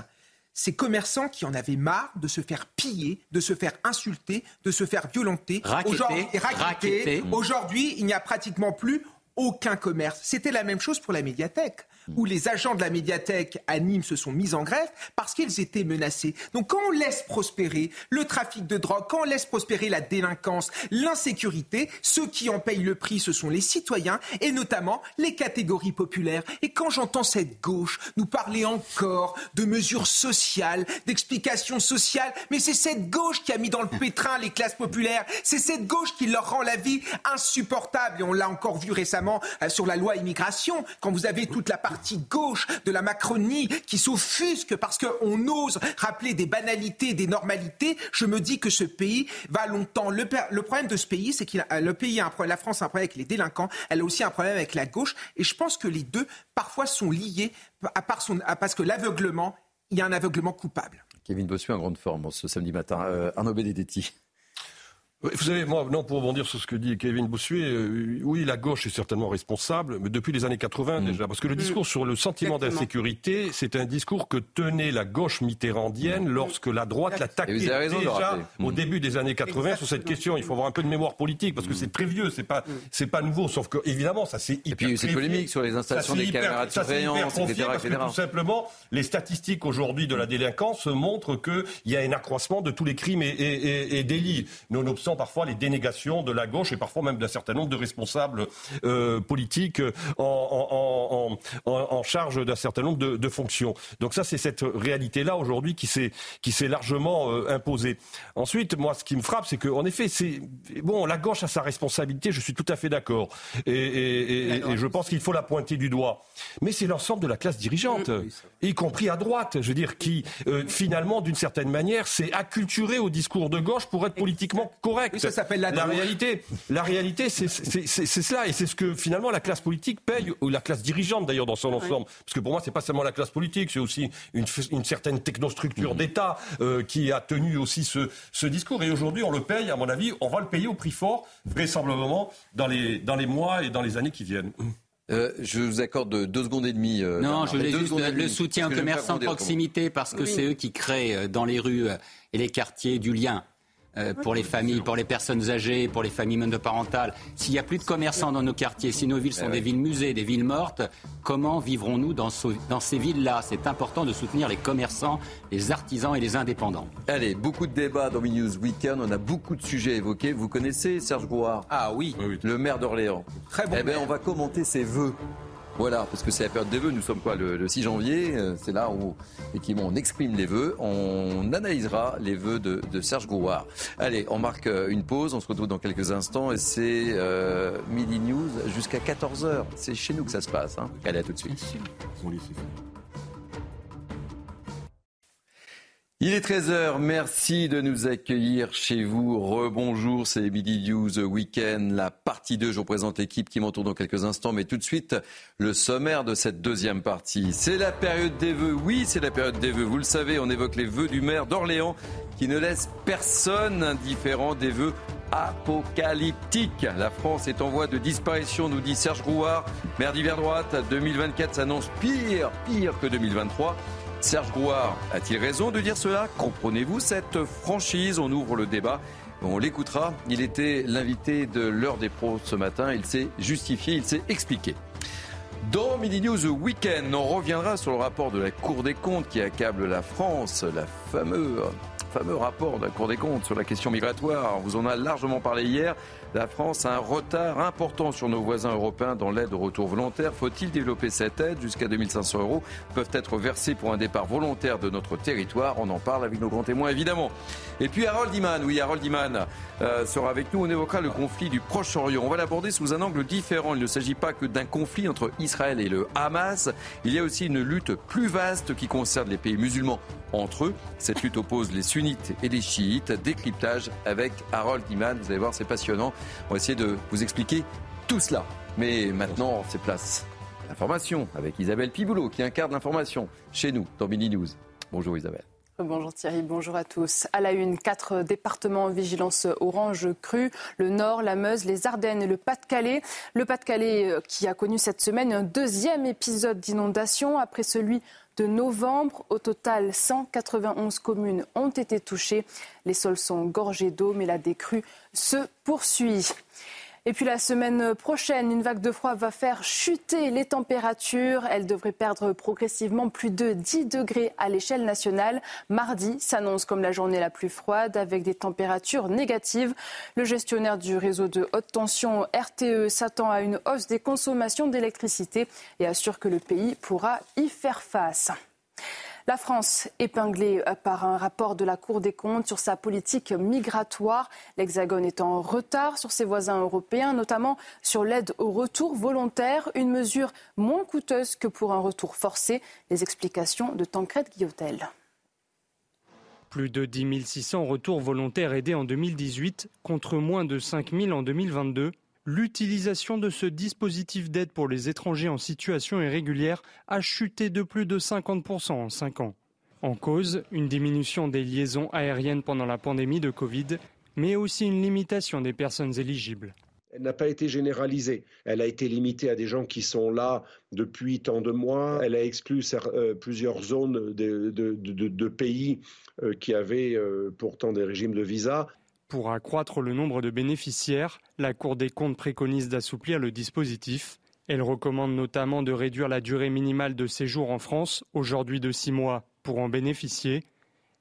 ces commerçants qui en avaient marre de se faire piller, de se faire insulter, de se faire violenter, raqueter. Aujourd'hui, il n'y a pratiquement plus aucun commerce. C'était la même chose pour la médiathèque où les agents de la médiathèque à Nîmes se sont mis en grève parce qu'ils étaient menacés. Donc quand on laisse prospérer le trafic de drogue, quand on laisse prospérer la délinquance, l'insécurité, ceux qui en payent le prix, ce sont les citoyens et notamment les catégories populaires. Et quand j'entends cette gauche nous parler encore de mesures sociales, d'explications sociales, mais c'est cette gauche qui a mis dans le pétrin les classes populaires, c'est cette gauche qui leur rend la vie insupportable. Et on l'a encore vu récemment euh, sur la loi immigration, quand vous avez toute la partie partie gauche de la Macronie qui s'offusque parce qu'on ose rappeler des banalités, des normalités, je me dis que ce pays va longtemps. Le, problème de ce pays, c'est que le pays a un problème, la France a un problème avec les délinquants, elle a aussi un problème avec la gauche, et je pense que les deux parfois sont liés à part parce que l'aveuglement, il y a un aveuglement coupable. Kevin Bossuet en grande forme ce samedi matin. Euh, Arnaud Benedetti. Vous savez, moi, non, pour rebondir sur ce que dit Kevin Bossuet, euh, oui, la gauche est certainement responsable, mais depuis les années 80 mm. déjà, parce que le mm. discours sur le sentiment d'insécurité, c'est un discours que tenait la gauche mitterrandienne lorsque la droite l'attaquait déjà au mm. début des années 80 sur cette question. Il faut avoir un peu de mémoire politique, parce que c'est très vieux, c'est pas, c'est pas nouveau, sauf que, évidemment, ça c'est hyper Et puis, c'est polémique sur les installations des caméras de surveillance, etc., parce que, tout simplement, les statistiques aujourd'hui de la délinquance montrent qu'il y a un accroissement de tous les crimes et, et, et délits, nonobstant parfois les dénégations de la gauche et parfois même d'un certain nombre de responsables euh, politiques en, en, charge d'un certain nombre de, fonctions. Donc ça, c'est cette réalité-là aujourd'hui qui s'est largement euh, imposée. Ensuite, moi, ce qui me frappe, c'est qu'en effet, c'est bon, la gauche a sa responsabilité. Je suis tout à fait d'accord, et, je pense qu'il faut la pointer du doigt. Mais c'est l'ensemble de la classe dirigeante, y compris à droite, je veux dire, qui euh, finalement, d'une certaine manière, s'est acculturé au discours de gauche pour être politiquement correct ça s'appelle la, la réalité. La réalité, c'est cela, et c'est ce que finalement la classe politique paye, ou la classe dirigeante d'ailleurs dans son ensemble. Parce que pour moi, c'est pas seulement la classe politique, c'est aussi une, une, certaine technostructure mmh. d'État euh, qui a tenu aussi ce, ce discours. Et aujourd'hui, on le paye, à mon avis, on va le payer au prix fort, vraisemblablement, dans les, dans les mois et dans les années qui viennent. Euh, je vous accorde deux secondes et demie. Euh, non, je voulais juste le soutien aux commerçants de proximité parce que c'est eux qui créent dans les rues et les quartiers du lien euh, pour les familles, pour les personnes âgées, pour les familles monoparentales. S'il n'y a plus de commerçants dans nos quartiers, si nos villes sont eh des villes musées, des villes mortes, comment vivrons-nous dans, dans ces villes-là? C'est important de soutenir les commerçants, les artisans et les indépendants. Allez, beaucoup de débats dans News Weekend. On a beaucoup de sujets évoqués. Vous connaissez Serge Gouard? Ah oui. Le maire d'Orléans. Très bon. Eh bien, on va commenter ses vœux voilà, parce que c'est la période des vœux. Nous sommes quoi le, 6 janvier euh, C'est là où effectivement on exprime les vœux. On analysera les vœux de, Serge Gouard. Allez, on marque euh, une pause. On se retrouve dans quelques instants et c'est euh, Midi News jusqu'à 14 h C'est chez nous que ça se passe. Hein. Allez, à tout de suite. Il est 13h, merci de nous accueillir chez vous. Rebonjour, c'est Midi News Weekend, la partie 2. Je vous présente l'équipe qui m'entoure dans quelques instants, mais tout de suite, le sommaire de cette deuxième partie. C'est la période des vœux, oui, c'est la période des vœux. Vous le savez, on évoque les vœux du maire d'Orléans qui ne laisse personne indifférent des vœux apocalyptiques. La France est en voie de disparition, nous dit Serge Grouard, maire d'hiver droite. 2024 s'annonce pire, pire que 2023. Serge Grouard a-t-il raison de dire cela? Comprenez-vous cette franchise? On ouvre le débat. On l'écoutera. Il était l'invité de l'heure des pros ce matin. Il s'est justifié, il s'est expliqué. Dans Midi News Weekend, on reviendra sur le rapport de la Cour des comptes qui accable la France, la fameux rapport de la Cour des comptes sur la question migratoire. On vous en a largement parlé hier. La France a un retard important sur nos voisins européens dans l'aide au retour volontaire. Faut-il développer cette aide? Jusqu'à 2500 euros peuvent être versés pour un départ volontaire de notre territoire. On en parle avec nos grands témoins évidemment. Et puis Harold Iman, oui Harold Iman euh, sera avec nous. On évoquera le conflit du Proche-Orient. On va l'aborder sous un angle différent. Il ne s'agit pas que d'un conflit entre Israël et le Hamas. Il y a aussi une lutte plus vaste qui concerne les pays musulmans entre eux. Cette lutte oppose les sunnites et les chiites. Décryptage avec Harold Iman. Vous allez voir, c'est passionnant. On va essayer de vous expliquer tout cela. Mais maintenant, c'est place l'information avec Isabelle Piboulot qui incarne l'information chez nous dans Mini News. Bonjour Isabelle. Bonjour Thierry, bonjour à tous. À la une, quatre départements en vigilance orange crue, le Nord, la Meuse, les Ardennes et le Pas-de-Calais. Le Pas-de-Calais euh, qui a connu cette semaine un deuxième épisode d'inondation après celui de novembre. Au total, 191 communes ont été touchées. Les sols sont gorgés d'eau, mais la décrue se poursuit. Et puis la semaine prochaine, une vague de froid va faire chuter les températures. Elle devrait perdre progressivement plus de 10 degrés à l'échelle nationale. Mardi s'annonce comme la journée la plus froide avec des températures négatives. Le gestionnaire du réseau de haute tension RTE s'attend à une hausse des consommations d'électricité et assure que le pays pourra y faire face. La France, épinglée par un rapport de la Cour des comptes sur sa politique migratoire, l'Hexagone est en retard sur ses voisins européens, notamment sur l'aide au retour volontaire, une mesure moins coûteuse que pour un retour forcé. Les explications de Tancred Guillotel. Plus de 10 600 retours volontaires aidés en 2018 contre moins de 5 000 en 2022 L'utilisation de ce dispositif d'aide pour les étrangers en situation irrégulière a chuté de plus de 50% en 5 ans. En cause, une diminution des liaisons aériennes pendant la pandémie de Covid, mais aussi une limitation des personnes éligibles. Elle n'a pas été généralisée. Elle a été limitée à des gens qui sont là depuis tant de mois. Elle a exclu euh, plusieurs zones de, pays euh, qui avaient euh, pourtant des régimes de visa. Pour accroître le nombre de bénéficiaires, la Cour des comptes préconise d'assouplir le dispositif. Elle recommande notamment de réduire la durée minimale de séjour en France, aujourd'hui de six mois, pour en bénéficier.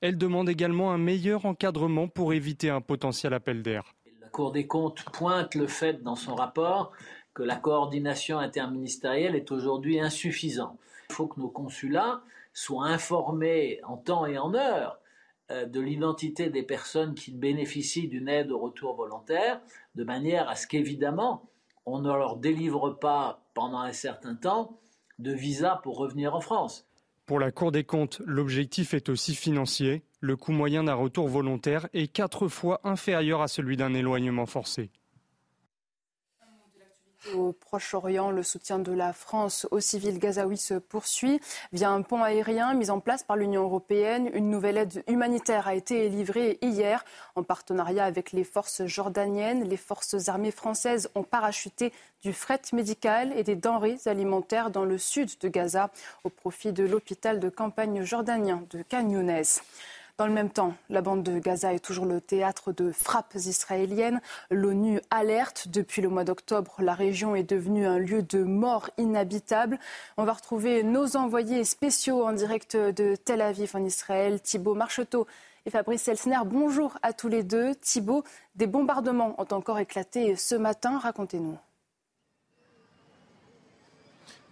Elle demande également un meilleur encadrement pour éviter un potentiel appel d'air. La Cour des comptes pointe le fait dans son rapport que la coordination interministérielle est aujourd'hui insuffisante. Il faut que nos consulats soient informés en temps et en heure de l'identité des personnes qui bénéficient d'une aide au retour volontaire, de manière à ce qu'évidemment, on ne leur délivre pas pendant un certain temps de visa pour revenir en France. Pour la Cour des comptes, l'objectif est aussi financier. Le coût moyen d'un retour volontaire est quatre fois inférieur à celui d'un éloignement forcé. Au Proche-Orient, le soutien de la France aux civils gazaouis se poursuit via un pont aérien mis en place par l'Union européenne. Une nouvelle aide humanitaire a été livrée hier en partenariat avec les forces jordaniennes. Les forces armées françaises ont parachuté du fret médical et des denrées alimentaires dans le sud de Gaza au profit de l'hôpital de campagne jordanien de Canyounès. Dans le même temps, la bande de Gaza est toujours le théâtre de frappes israéliennes. L'ONU alerte. Depuis le mois d'octobre, la région est devenue un lieu de mort inhabitable. On va retrouver nos envoyés spéciaux en direct de Tel Aviv en Israël, Thibault Marcheteau et Fabrice Elsner. Bonjour à tous les deux. Thibault, des bombardements ont encore éclaté ce matin. Racontez-nous.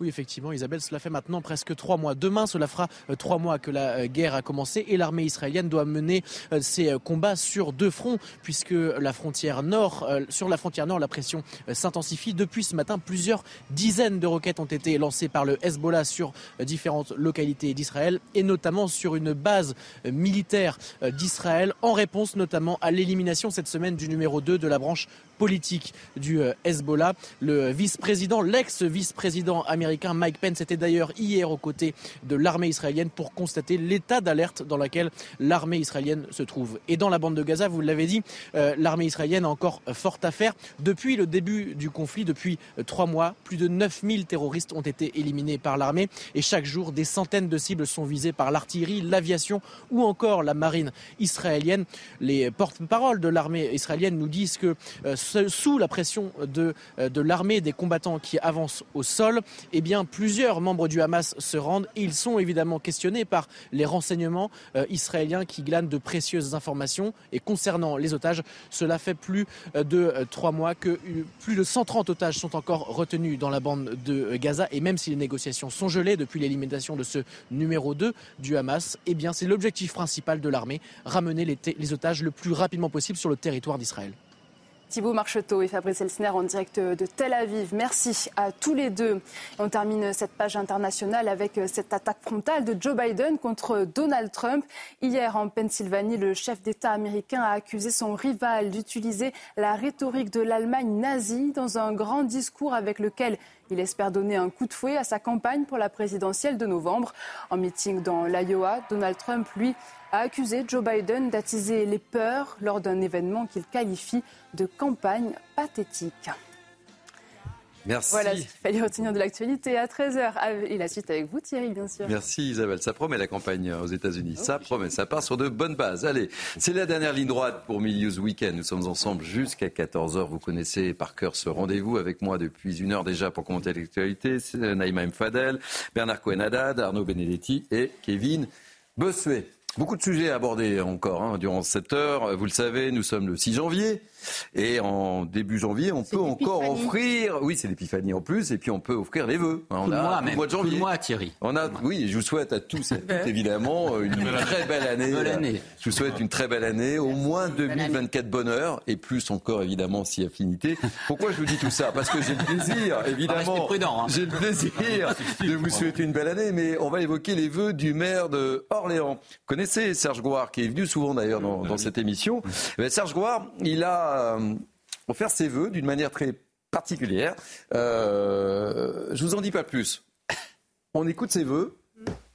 Oui, effectivement, Isabelle, cela fait maintenant presque trois mois. Demain, cela fera euh, trois mois que la euh, guerre a commencé et l'armée israélienne doit mener euh, ses combats sur deux fronts, puisque la frontière nord, sur la frontière nord, la pression s'intensifie. Depuis ce matin, plusieurs dizaines de roquettes ont été lancées par le Hezbollah sur différentes localités d'Israël et notamment sur une base militaire d'Israël en réponse notamment à l'élimination cette semaine du numéro 2 de la branche politique du euh, Hezbollah. Le vice-président, l'ex-vice-président américain Mike Pence était d'ailleurs hier aux côtés de l'armée israélienne pour constater l'état d'alerte dans lequel l'armée israélienne se trouve. Et dans la bande de Gaza, vous l'avez dit, euh, l'armée israélienne a encore fort à faire. Depuis le début du conflit, depuis euh, trois mois, plus de 9000 terroristes ont été éliminés par l'armée et chaque jour, des centaines de cibles sont visées par l'artillerie, l'aviation ou encore la marine israélienne. Les porte-paroles de l'armée israélienne nous disent que sous la pression de, euh, de l'armée des combattants qui avancent au sol, eh bien, plusieurs membres du Hamas se rendent ils sont évidemment questionnés par les renseignements euh, israéliens qui glanent de précieuses informations. Et concernant les otages, cela fait plus euh, de trois mois que plus de 130 otages sont encore retenus dans la bande de Gaza. Et même si les négociations sont gelées depuis l'élimination de ce numéro 2 du Hamas, eh c'est l'objectif principal de l'armée, ramener les otages le plus rapidement possible sur le territoire d'Israël. Thibaut Marcheteau et Fabrice Elsner en direct de Tel Aviv. Merci à tous les deux. On termine cette page internationale avec cette attaque frontale de Joe Biden contre Donald Trump. Hier en Pennsylvanie, le chef d'État américain a accusé son rival d'utiliser la rhétorique de l'Allemagne nazie dans un grand discours avec lequel Il espère donner un coup de fouet à sa campagne pour la présidentielle de novembre. En meeting dans l'Iowa, Donald Trump, lui, a accusé Joe Biden d'attiser les peurs lors d'un événement qu'il qualifie de campagne pathétique. Merci. Voilà il fallait retenir de l'actualité à 13h. Et la suite avec vous, Thierry, bien sûr. Merci Isabelle. Ça promet la campagne aux États-Unis. ça promet. Ça part sur de bonnes bases. Allez, c'est la dernière ligne droite pour Milius Weekend. Nous sommes ensemble jusqu'à 14h. Vous connaissez par cœur ce rendez-vous avec moi depuis une heure déjà pour commenter l'actualité. C'est Naïma Mfadel, Bernard cohen Arnaud Benedetti et Kevin Bossuet. Beaucoup de sujets à aborder encore hein, durant cette heure. Vous le savez, nous sommes le 6 janvier. Et en début janvier, on peut encore offrir. Oui, c'est l'épiphanie en plus. Et puis on peut offrir les vœux. On a mois, mois de janvier. mois, Thierry. On a. Oui, je vous souhaite à tous et à toutes évidemment une très belle année. année. Je vous souhaite une très belle année, au moins 2024 bonheur et plus encore évidemment si affinité. Pourquoi je vous dis tout ça? Parce que j'ai le plaisir, évidemment. Hein. J'ai le plaisir de vous souhaiter une belle année, mais on va évoquer les vœux du maire de Orléans. Vous connaissez Serge Gouard, qui est venu souvent d'ailleurs dans, dans cette émission. Eh Serge Gouard, il a euh, faire ses voeux d'une manière très particulière. Euh, je vous en dis pas plus. On écoute ses voeux.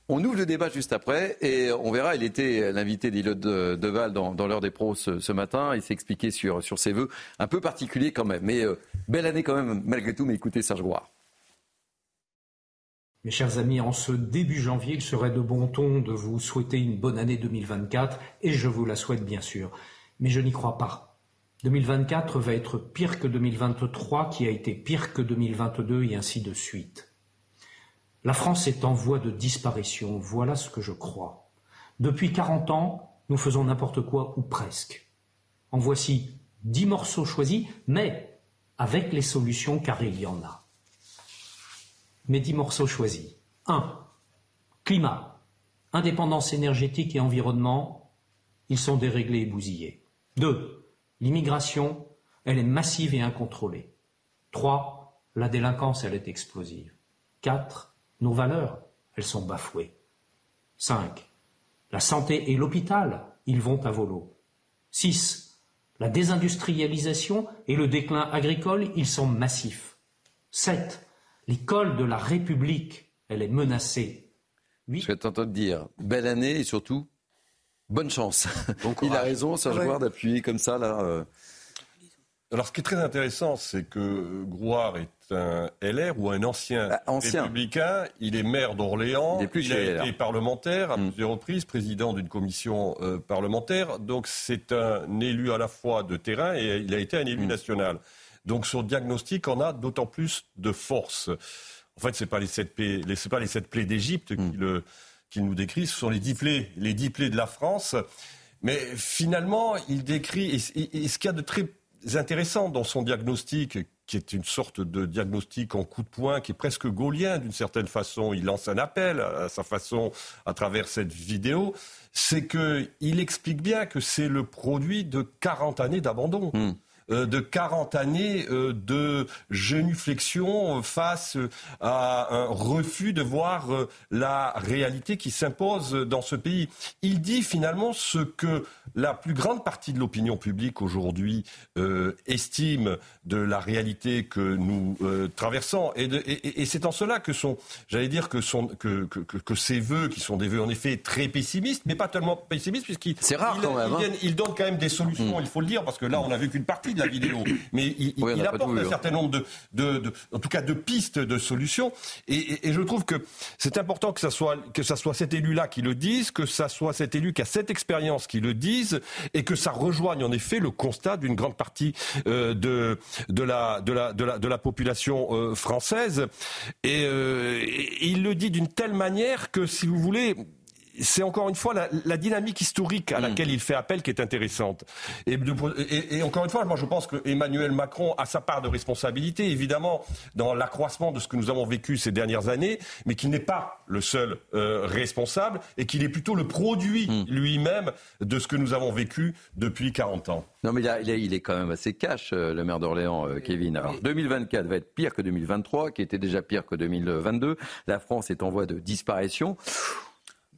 On ouvre le débat juste après et on verra. Il était l'invité d'Ilot Deval dans, dans l'heure des pros ce, matin. Il s'est expliqué sur, ses voeux, un peu particulier quand même. Mais euh, belle année quand même, malgré tout. Mais écoutez Serge Gouard. Mes chers amis, en ce début janvier, il serait de bon ton de vous souhaiter une bonne année 2024 et je vous la souhaite bien sûr. Mais je n'y crois pas. 2024 va être pire que 2023, qui a été pire que 2022, et ainsi de suite. La France est en voie de disparition, voilà ce que je crois. Depuis 40 ans, nous faisons n'importe quoi ou presque. En voici dix morceaux choisis, mais avec les solutions car il y en a. Mes dix morceaux choisis. 1. Climat. Indépendance énergétique et environnement, ils sont déréglés et bousillés. 2. L'immigration, elle est massive et incontrôlée. 3. La délinquance, elle est explosive. 4. Nos valeurs, elles sont bafouées. 5. La santé et l'hôpital, ils vont à volo. 6. La désindustrialisation et le déclin agricole, ils sont massifs. 7. L'école de la République, elle est menacée. 8. Je vais t'entendre dire belle année et surtout bonne chance. Il a raison, Serge ouais. d'appuyer comme ça là. Euh. Alors, ce qui est très intéressant, c'est que Grouard est un LR ou un ancien, bah, républicain. Il est maire d'Orléans. Il, a été parlementaire à mm. plusieurs reprises, président d'une commission euh, parlementaire. Donc, c'est un élu à la fois de terrain et il a été un élu mm. national. Donc, son diagnostic en a d'autant plus de force. En fait, ce n'est pas les sept plaies, pas les sept plaies d'Égypte mm. qui le qu'il nous décrit, ce sont les dix les de la France. Mais finalement, il décrit, et, ce qu'il y a de très intéressant dans son diagnostic, qui est une sorte de diagnostic en coup de poing, qui est presque gaulien d'une certaine façon, il lance un appel à sa façon à travers cette vidéo, c'est qu'il explique bien que c'est le produit de 40 années d'abandon. Hmm. Euh, de 40 années euh, de genuflexion face à un refus de voir euh, la réalité qui s'impose dans ce pays. Il dit finalement ce que la plus grande partie de l'opinion publique aujourd'hui estime de la réalité que nous traversons. Et, c'est en cela que sont, j'allais dire que, sont, que, que, ces vœux, qui sont des vœux en effet très pessimistes, mais pas tellement pessimistes, puisqu'ils c'est rare quand même, hein. donnent quand même des solutions, hmm. il faut le dire, parce que là on a vu qu'une partie de la vidéo. Mais il, apporte un hein. certain nombre de, en tout cas, de pistes de solutions. Et, je trouve que c'est important que ça soit, que ça soit cet élu-là qui le dise, que ça soit cet élu qui a cette expérience qui le dise, et que ça rejoigne en effet le constat d'une grande partie euh, de, de, la, de, la, de, la, population euh, française. Et, euh, et il le dit d'une telle manière que, si vous voulez, c'est encore une fois la, dynamique historique à laquelle il fait appel qui est intéressante. Et, encore une fois, moi je pense que Emmanuel Macron a sa part de responsabilité, évidemment, dans l'accroissement de ce que nous avons vécu ces dernières années, mais qu'il n'est pas le seul euh, responsable et qu'il est plutôt le produit hmm. lui-même de ce que nous avons vécu depuis 40 ans. Non, mais il, est quand même assez cash, euh, le maire d'Orléans, euh, Kevin. Alors, 2024 va être pire que 2023, qui était déjà pire que 2022. La France est en voie de disparition.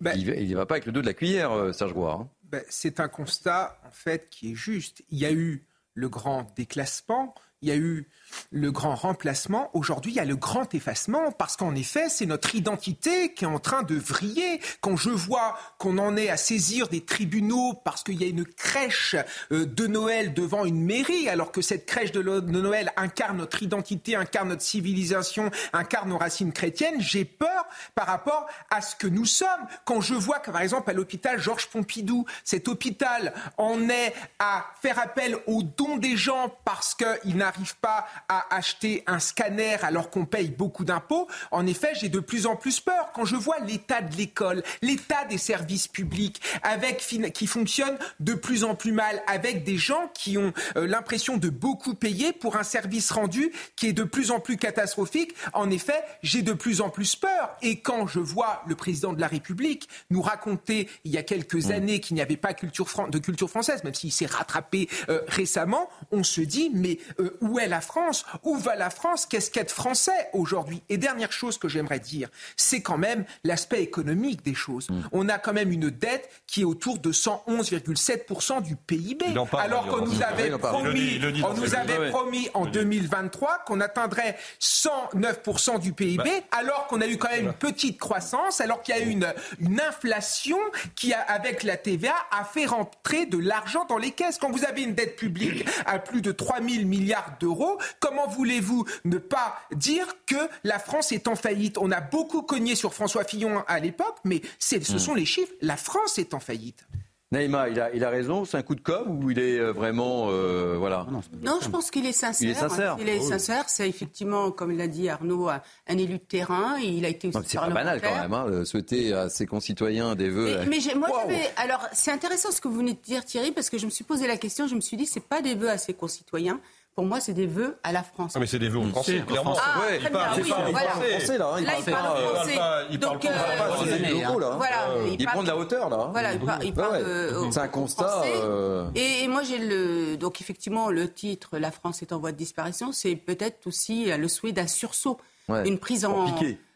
Ben, il n'y va pas avec le dos de la cuillère, euh, Serge Gouard. Hein. Ben, c'est un constat, en fait, qui est juste. Il y a eu le grand déclassement il y a eu le grand remplacement, aujourd'hui il y a le grand effacement, parce qu'en effet c'est notre identité qui est en train de vriller. Quand je vois qu'on en est à saisir des tribunaux parce qu'il y a une crèche euh, de Noël devant une mairie, alors que cette crèche de Noël incarne notre identité, incarne notre civilisation, incarne nos racines chrétiennes, j'ai peur par rapport à ce que nous sommes. Quand je vois que par exemple à l'hôpital Georges Pompidou, cet hôpital en est à faire appel aux dons des gens parce qu'ils n'arrivent pas à acheter un scanner alors qu'on paye beaucoup d'impôts, en effet, j'ai de plus en plus peur quand je vois l'état de l'école, l'état des services publics, avec qui fonctionnent de plus en plus mal, avec des gens qui ont euh, l'impression de beaucoup payer pour un service rendu qui est de plus en plus catastrophique. En effet, j'ai de plus en plus peur. Et quand je vois le président de la République nous raconter il y a quelques mmh. années qu'il n'y avait pas culture de culture française, même s'il s'est rattrapé euh, récemment, on se dit mais euh, où est la France? Où va la France? Qu'est-ce qu'être français aujourd'hui? Et dernière chose que j'aimerais dire, c'est quand même l'aspect économique des choses. Mm. On a quand même une dette qui est autour de 111,7% du PIB. alors qu'on nous avait promis, on nous avait promis en 2023 qu'on atteindrait 109% du PIB, bah. alors qu'on a eu quand même une petite croissance, alors qu'il y a eu une, une inflation qui, a, avec la TVA, a fait rentrer de l'argent dans les caisses. Quand vous avez une dette publique à plus de 3 000 milliards d'euros, Comment voulez-vous ne pas dire que la France est en faillite? On a beaucoup cogné sur François Fillon à l'époque, mais ce hmm. sont les chiffres. La France est en faillite. Naïma, il a, il a raison, c'est un coup de com ou il est euh, vraiment. Euh, voilà? Non, je pense qu'il est sincère. Il est sincère. Il est sincère. C'est effectivement, comme l'a dit Arnaud, un élu de terrain. Il a été aussi C'est pas banal quand même, hein, souhaiter à ses concitoyens des vœux. Mais, moi, alors, c'est intéressant ce que vous venez de dire, Thierry, parce que je me suis posé la question. Je me suis dit, c'est pas des vœux à ses concitoyens pour moi, c'est des vœux à la France. Ah, mais c'est des vœux aux Français, clairement. Ah, ouais, il parle, oui, voilà. français, là. Hein, il là, il parle français. Il parle pas, il parle pas Voilà, il, prend de la hauteur, là. Voilà, il parle, il parle euh, C'est un constat. Euh... Et, et, moi, j'ai le... Donc, effectivement, le titre « La France est en voie de disparition », c'est peut-être aussi le souhait d'un sursaut, ouais. une prise en...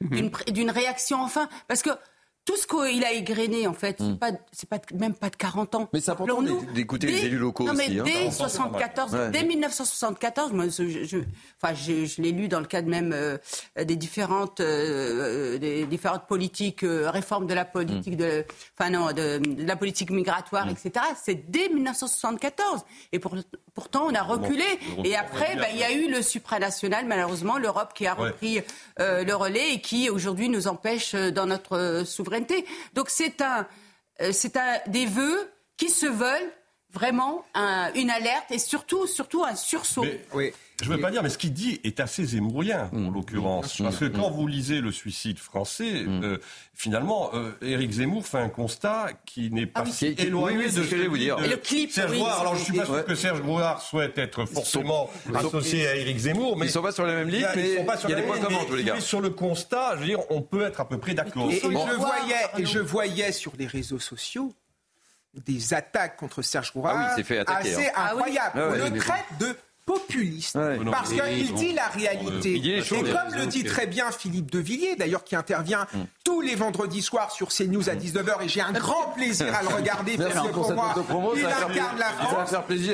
D'une réaction, enfin. Parce que tout ce qu'il a égrené, en fait, c'est hmm. pas, pas, même pas de 40 ans. Mais c'est important d'écouter les élus locaux non, mais hein. Dès, 74, dès 1974, moi, je, enfin, je, l'ai lu dans le cadre même euh, des différentes, euh, des différentes politiques, euh, réformes de la politique, hmm. de, enfin non, de, la politique migratoire, hmm. etc. C'est dès 1974. Et pour, pourtant, on a reculé. et après, bah, il y a eu le supranational, malheureusement, l'Europe qui a repris le relais et qui aujourd'hui nous empêche dans notre souveraineté donc c'est un, euh, c'est un des vœux qui se veulent vraiment une alerte et surtout, surtout un sursaut. oui. Je ne veux pas dire, mais ce qu'il dit est assez zémourien, en mmh. l'occurrence. Parce que quand vous lisez le suicide français, mmh. euh, finalement, euh, Éric Zemmour fait un constat qui n'est pas ah si éloigné de ce que je vais vous dire. le clip, Serge Grouard, alors je ne suis pas sûr que Serge Grouard souhaite être forcément associé à Éric Zemmour, mais ils ne sont pas sur la même ligne, mais il y a des points communs, tous les gars. sur le constat, je veux dire, on peut être à peu près d'accord. Et, je voyais, et je voyais sur les réseaux sociaux des attaques contre Serge Grouard ah oui, fait attaquer, assez hein. incroyables. Ah on le traite de populiste parce qu'il dit la réalité. et comme le dit très bien Philippe de Villiers, d'ailleurs qui intervient mm. tous les vendredis soirs sur CNews à 19h et j'ai un grand plaisir à le regarder parce que pour moi, il incarne la France. il dit,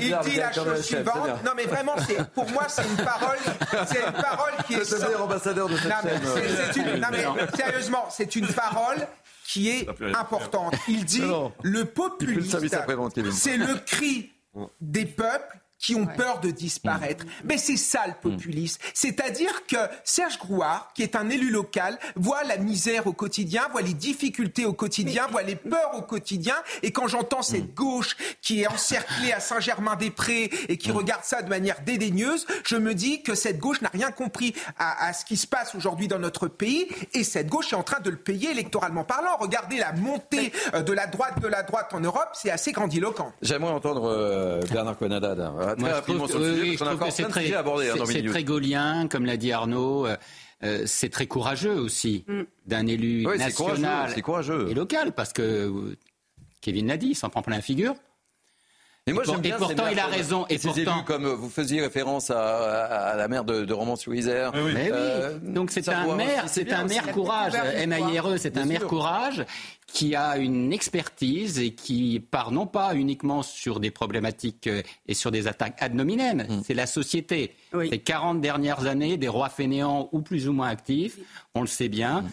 il dit la chose suivante. Non mais vraiment, pour moi, c'est une parole, c'est une parole qui est... C'est ambassadeur de cette chaîne. Non mais sérieusement, c'est une parole qui est importante. Il dit le populisme, c'est le cri des peuples qui ont peur de disparaître. Mm. Mais c'est ça le populisme. C'est-à-dire que Serge Grouard, qui est un élu local, voit la misère au quotidien, voit les difficultés au quotidien, voit les peurs au quotidien. Et quand j'entends cette mm. gauche qui est encerclée à Saint-Germain-des-Prés et qui mm. regarde ça de manière dédaigneuse, je me dis que cette gauche n'a rien compris à, ce qui se passe aujourd'hui dans notre pays. Et cette gauche est en train de le payer électoralement parlant. Regardez la montée euh, de la droite de la droite en Europe, c'est assez grandiloquent. J'aimerais entendre euh, Bernard Conadad c'est très, gaulien, comme l'a dit Arnaud. Euh, euh, c'est très courageux aussi mm. d'un élu national courageux, et local, parce que Kevin l'a dit, il s'en prend plein la figure. Et, moi, et pourtant, il a raison. Et pourtant, comme vous faisiez référence à, la mère de, de Romans-sur-Isère. Oui, oui. Euh, Donc c'est un maire, c'est un maire courage. MAIRE, c'est un maire courage qui a une expertise et qui part non pas uniquement sur des problématiques euh, et sur des attaques ad nominem, mm. c'est la société. Les 40 dernières années, des rois fainéants ou plus ou moins actifs, on le sait bien. Mm.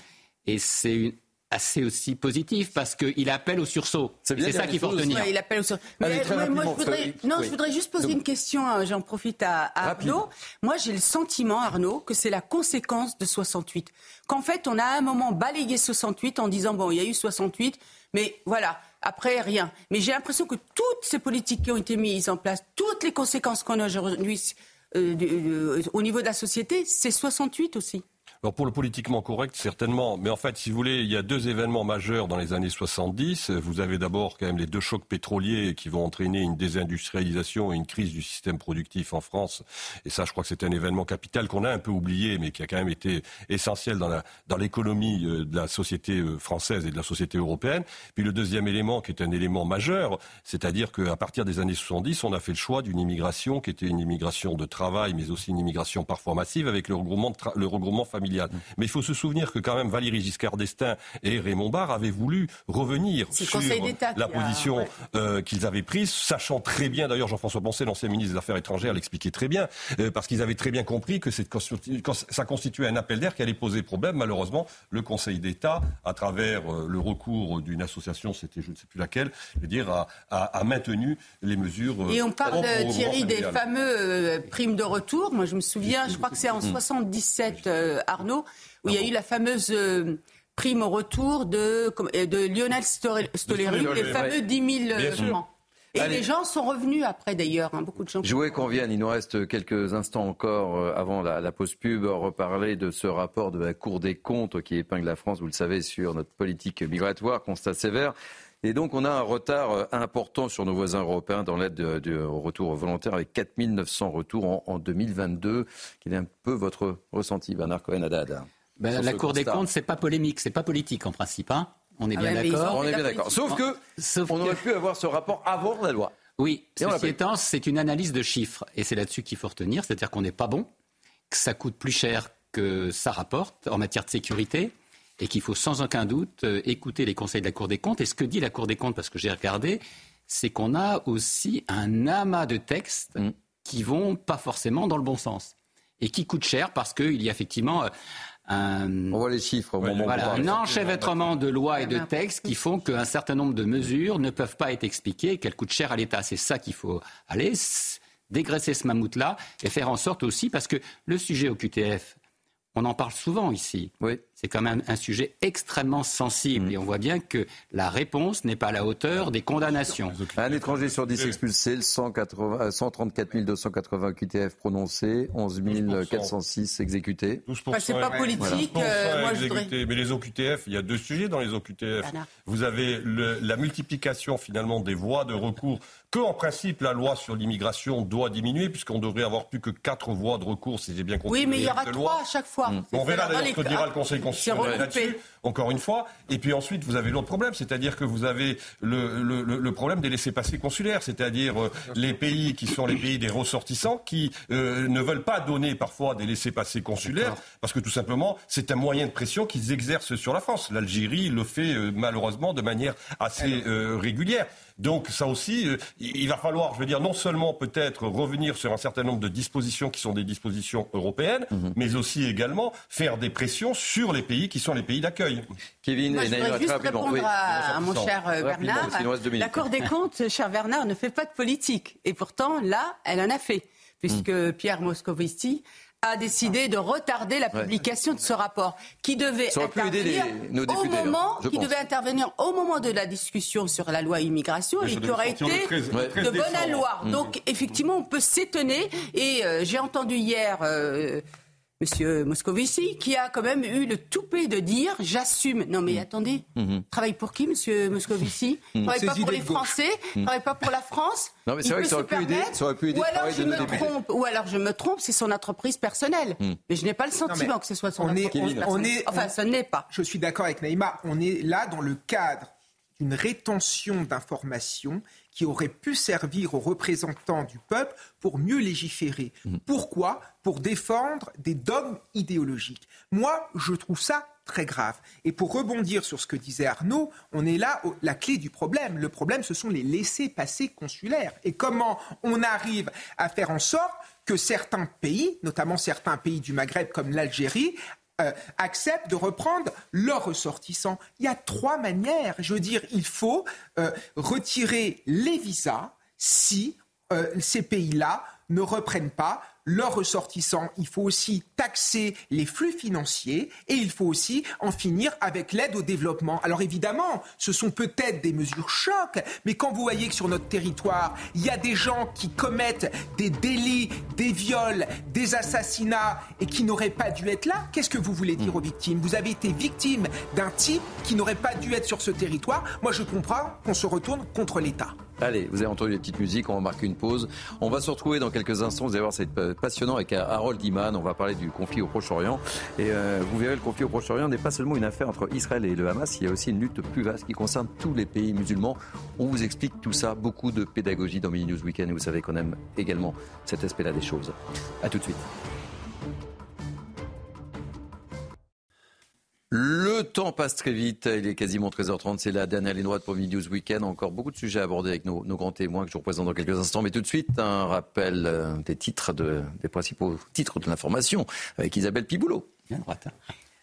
Et c'est une assez aussi positif parce qu'il appelle au sursaut. C'est ça qu'il faut retenir. il appelle au sursaut. moi, je voudrais, non, je voudrais juste poser une question. Hein, j'en profite à, Arnaud. Moi, j'ai le sentiment, Arnaud, que c'est la conséquence de 68. Qu'en fait, on a à un moment balayé 68 en disant bon, il y a eu 68, mais voilà. Après, rien. Mais j'ai l'impression que toutes ces politiques qui ont été mises en place, toutes les conséquences qu'on a aujourd'hui euh, au niveau de la société, c'est 68 aussi. Alors pour le politiquement correct, certainement. Mais en fait, si vous voulez, il y a deux événements majeurs dans les années 70. Vous avez d'abord quand même les deux chocs pétroliers qui vont entraîner une désindustrialisation et une crise du système productif en France. Et ça, je crois que c'est un événement capital qu'on a un peu oublié, mais qui a quand même été essentiel dans, la, dans l'économie euh, de la société euh, française et de la société européenne. Puis le deuxième élément, qui est un élément majeur, c'est-à-dire qu'à partir des années 70, on a fait le choix d'une immigration qui était une immigration de travail, mais aussi une immigration parfois massive avec le regroupement, le regroupement familial mais il faut se souvenir que quand même Valéry Giscard d'Estaing et Raymond Barre avaient voulu revenir sur la position euh, qu'ils avaient prise, sachant très bien, d'ailleurs Jean-François Poncet, l'ancien ministre des Affaires étrangères, l'expliquait très bien, euh, parce qu'ils avaient très bien compris que ça constituait un appel d'air qui allait poser problème. Malheureusement, le Conseil d'État, à travers euh, le recours d'une association, c'était je ne sais plus laquelle, je veux dire, a, a, maintenu les mesures. Et on parle, Thierry, des fameux primes de retour. Moi, je me souviens, je crois que c'est en 77 à où il y a eu la fameuse euh, prime au retour de, euh, de Lionel Stoléry, les fameux 10 000 francs. Et les gens sont revenus après d'ailleurs, hein, beaucoup de gens. Voulais qu'on vienne, il nous reste quelques instants encore euh, avant la, pause pub, reparler de ce rapport de la Cour des comptes qui épingle la France, vous le savez, sur notre politique migratoire, constat sévère. Et donc on a un retard important sur nos voisins européens dans l'aide au retour volontaire avec 4 900 retours en, en 2022. Quel est un peu votre ressenti, Bernard Cohen-Haddad? Ben, la Cour des comptes, c'est pas polémique, c'est pas politique en principe. Hein on est ah bien d'accord. On est bien d'accord. Sauf que on aurait pu avoir ce rapport avant la loi. Oui, ceci étant, c'est une analyse de chiffres. Et c'est là-dessus qu'il faut retenir. C'est-à-dire qu'on n'est pas bon, que ça coûte plus cher que ça rapporte en matière de sécurité et qu'il faut sans aucun doute euh, écouter les conseils de la Cour des comptes. Et ce que dit la Cour des comptes, parce que j'ai regardé, c'est qu'on a aussi un amas de textes mm. qui vont pas forcément dans le bon sens et qui coûtent cher parce qu'il y a effectivement euh, on voit les chiffres. Au moment voilà, un enchevêtrement de lois et de textes qui font qu'un certain nombre de mesures ne peuvent pas être expliquées et qu'elles coûtent cher à l'État. C'est ça qu'il faut aller dégraisser ce mammouth-là et faire en sorte aussi, parce que le sujet au QTF, on en parle souvent ici. Oui. C'est quand même un sujet extrêmement sensible mm. et on voit bien que la réponse n'est pas à la hauteur des condamnations. Un étranger sur 10 expulsé, 180, 134 280 QTF prononcés, 11 406 exécutés. c'est pas politique. Euh, moi, je Mais les OQTF, il y a deux sujets dans les OQTF. Vous avez la multiplication finalement des voies de recours que en principe la loi sur l'immigration doit diminuer puisqu'on devrait avoir plus que quatre voies de recours si j'ai bien compris. Oui, mais il y aura trois à chaque fois. On verra d'ailleurs ce que dira le Conseil là-dessus, encore une fois. Et puis ensuite, vous avez l'autre problème, c'est-à-dire que vous avez le, le, le problème des laissés-passer consulaires, c'est-à-dire euh, les pays qui sont les pays des ressortissants qui euh, ne veulent pas donner parfois des laissés-passer consulaires parce que tout simplement, c'est un moyen de pression qu'ils exercent sur la France. L'Algérie le fait euh, malheureusement de manière assez régulière. Donc ça aussi, il va falloir, je veux dire, non seulement peut-être revenir sur un certain nombre de dispositions qui sont des dispositions européennes, mhm. mais aussi également faire des pressions sur les pays qui sont les pays d'accueil. Kevin, Moi, je voudrais juste répondre à, mon cher euh, Bernard. La Cour des comptes, cher Bernard, ne fait pas de politique. Et pourtant, là, elle en a fait. Puisque hmm. Pierre Moscovici a décidé de retarder la publication de ce rapport qui devait intervenir au moment qui devait intervenir au moment de la discussion sur la loi immigration et qui aurait été de bonne loi. Hmm. Donc effectivement, on peut s'étonner et euh, j'ai entendu hier euh, Monsieur Moscovici, qui a quand même eu le toupet de dire j'assume. Non mais mm. attendez, mm-hmm. travaille pour qui, Monsieur Moscovici mm. Travaille pas pour les Français, mm. travaille pas pour la France. Non mais c'est vrai que ça aurait, pu aider, ça aurait pu aider. Ou alors je me trompe, ou alors je me trompe, c'est son entreprise personnelle. Mais je n'ai pas le sentiment que ce soit son on entreprise est, on, est, Enfin, ce n'est pas. Je suis d'accord avec Naïma. On est là dans le cadre une rétention d'informations qui aurait pu servir aux représentants du peuple pour mieux légiférer. Mmh. Pourquoi? Pour défendre des dogmes idéologiques. Moi, je trouve ça très grave. Et pour rebondir sur ce que disait Arnaud, on est là, la clé du problème. Le problème, ce sont les laissés-passer consulaires. Et comment on arrive à faire en sorte que certains pays, notamment certains pays du Maghreb comme l'Algérie, euh, acceptent de reprendre leurs ressortissants. Il y a trois manières. Je veux dire, il faut euh, retirer les visas si euh, ces pays-là ne reprennent pas leurs ressortissants. Il faut aussi taxer les flux financiers et il faut aussi en finir avec l'aide au développement. Alors évidemment, ce sont peut-être des mesures chocs, mais quand vous voyez que sur notre territoire, il y a des gens qui commettent des délits, des viols, des assassinats et qui n'auraient pas dû être là, qu'est-ce que vous voulez dire aux victimes? Vous avez été victime d'un type qui n'aurait pas dû être sur ce territoire. Moi, je comprends qu'on se retourne contre l'État. Allez, vous avez entendu les petites musiques, on va marquer une pause. On va se retrouver dans quelques instants, vous allez voir, c'est passionnant avec Harold Iman, on va parler du conflit au Proche-Orient. Et euh, vous verrez, le conflit au Proche-Orient n'est pas seulement une affaire entre Israël et le Hamas, il y a aussi une lutte plus vaste qui concerne tous les pays musulmans. On vous explique tout ça, beaucoup de pédagogie dans Mini News Weekend, et vous savez qu'on aime également cet aspect-là des choses. A tout de suite. Le temps passe très vite, il est quasiment 13h30, c'est la dernière ligne droite pour Midi Weekend. Encore beaucoup de sujets à aborder avec nos, grands témoins que je vous représente dans quelques instants. Mais tout de suite, un rappel euh, des titres, des principaux titres de l'information avec Isabelle Piboulot. Bien droite.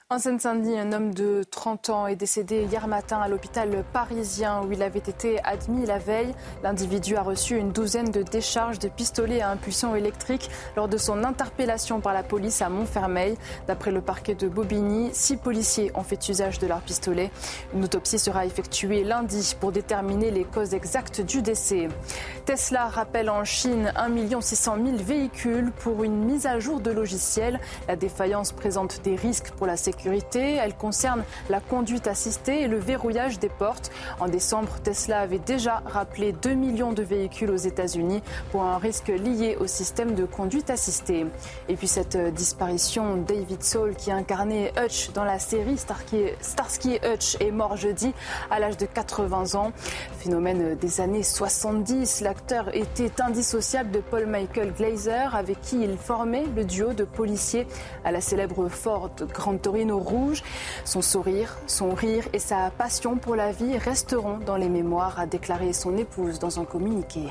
En Seine-Saint-Denis, un homme de 30 ans est décédé hier matin à l'hôpital parisien où il avait été admis la veille. L'individu a reçu une douzaine de décharges de pistolets à impulsion électrique lors de son interpellation par la police à Montfermeil. D'après le parquet de Bobigny, six policiers ont fait usage de leurs pistolets. Une autopsie sera effectuée lundi pour déterminer les causes exactes du décès. Tesla rappelle en Chine 1 600 000 véhicules pour une mise à jour de logiciel. La défaillance présente des risques pour la sécurité elle concerne la conduite assistée et le verrouillage des portes. En décembre, Tesla avait déjà rappelé 2 millions de véhicules aux États-Unis pour un risque lié au système de conduite assistée. Et puis cette disparition, David Soul, qui incarnait Hutch dans la série Starsky Hutch, est mort jeudi à l'âge de 80 ans. Phénomène des années 70, l'acteur était indissociable de Paul Michael Glazer, avec qui il formait le duo de policiers à la célèbre Ford Grand Torino Son sourire, son rire et sa passion pour la vie resteront dans les mémoires, a déclaré son épouse dans un communiqué.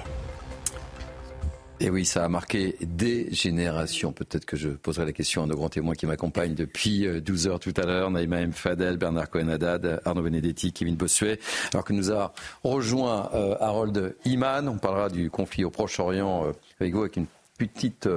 Et oui, ça a marqué des générations. Peut-être que je poserai la question à nos grands témoins qui m'accompagnent depuis 12 euh, heures tout à l'heure. Naïma M. Fadel, Bernard Cohen-Haddad, Arnaud Benedetti, Kevin Bossuet. Alors que nous a rejoint euh, Harold Iman. On parlera du conflit au Proche-Orient euh, avec vous avec une petite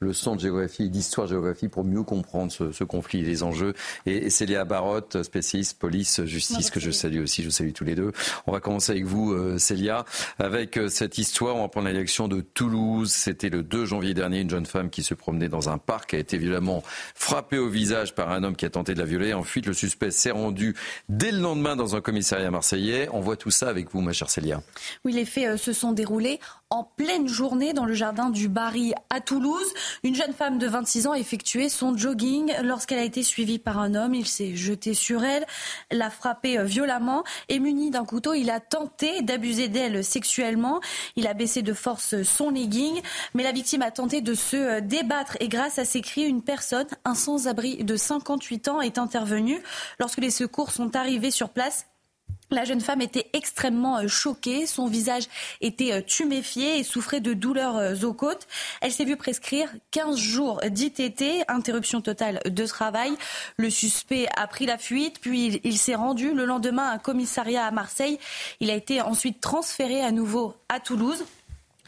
leçon de géographie et d'histoire-géographie pour mieux comprendre ce, conflit et les enjeux. Et, Célia Barotte, spécialiste police, justice, que je salue aussi, je salue tous les deux. On va commencer avec vous, euh, Célia, avec euh, cette histoire. On va prendre l'élection de Toulouse. C'était le 2 janvier dernier, une jeune femme qui se promenait dans un parc a été violemment frappée au visage par un homme qui a tenté de la violer. Ensuite, le suspect s'est rendu dès le lendemain dans un commissariat marseillais. On voit tout ça avec vous, ma chère Célia. Oui, les faits euh, se sont déroulés en pleine journée dans le jardin du Barry à Toulouse. Une jeune femme de 26 ans a effectué son jogging lorsqu'elle a été suivie par un homme. Il s'est jeté sur elle, l'a frappée euh, violemment et muni d'un couteau, il a tenté d'abuser d'elle sexuellement. Il a baissé de force son legging, mais la victime a tenté de se euh, débattre et grâce à ses cris, une personne, un sans-abri de 58 ans, est intervenue. Lorsque les secours sont arrivés sur place, la jeune femme était extrêmement euh, choquée, son visage était euh, tuméfié et souffrait de douleurs euh, aux côtes. Elle s'est vue prescrire 15 jours d'ITT, interruption totale de travail. Le suspect a pris la fuite, puis il, s'est rendu le lendemain à un commissariat à Marseille. Il a été ensuite transféré à nouveau à Toulouse.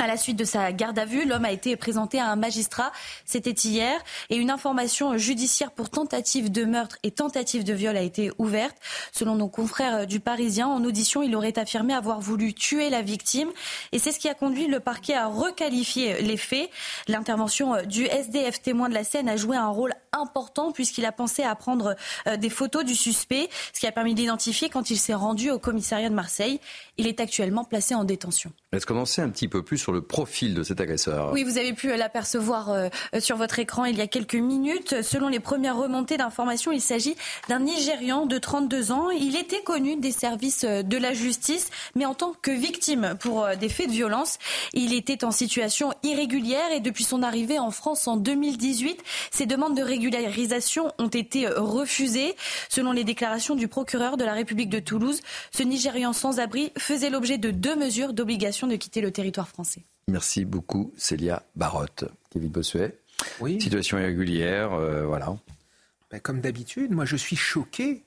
À la suite de sa garde à vue, l'homme a été présenté à un magistrat. C'était hier. Et une information judiciaire pour tentative de meurtre et tentative de viol a été ouverte. Selon nos confrères du Parisien, en audition, il aurait affirmé avoir voulu tuer la victime. Et c'est ce qui a conduit le parquet à requalifier les faits. L'intervention du SDF témoin de la scène a joué un rôle important puisqu'il a pensé à prendre euh, des photos du suspect, ce qui a permis d'identifier quand il s'est rendu au commissariat de Marseille. Il est actuellement placé en détention. En sait un petit peu plus sur le profil de cet agresseur. Oui, vous avez pu l'apercevoir euh, sur votre écran il y a quelques minutes. Selon les premières remontées d'informations, il s'agit d'un Nigérian de 32 ans. Il était connu des services de la justice, mais en tant que victime pour des faits de violence. Il était en situation irrégulière et depuis son arrivée en France en 2018, ses demandes de régularisation ont été refusées. Selon les déclarations du procureur de la République de Toulouse, ce Nigérian sans abri faisait l'objet de deux mesures d'obligation de quitter le territoire français. Merci beaucoup, Célia Barotte. Kevin Bossuet. Oui. Situation irrégulière, euh, voilà. Ben, comme d'habitude, moi je suis choqué,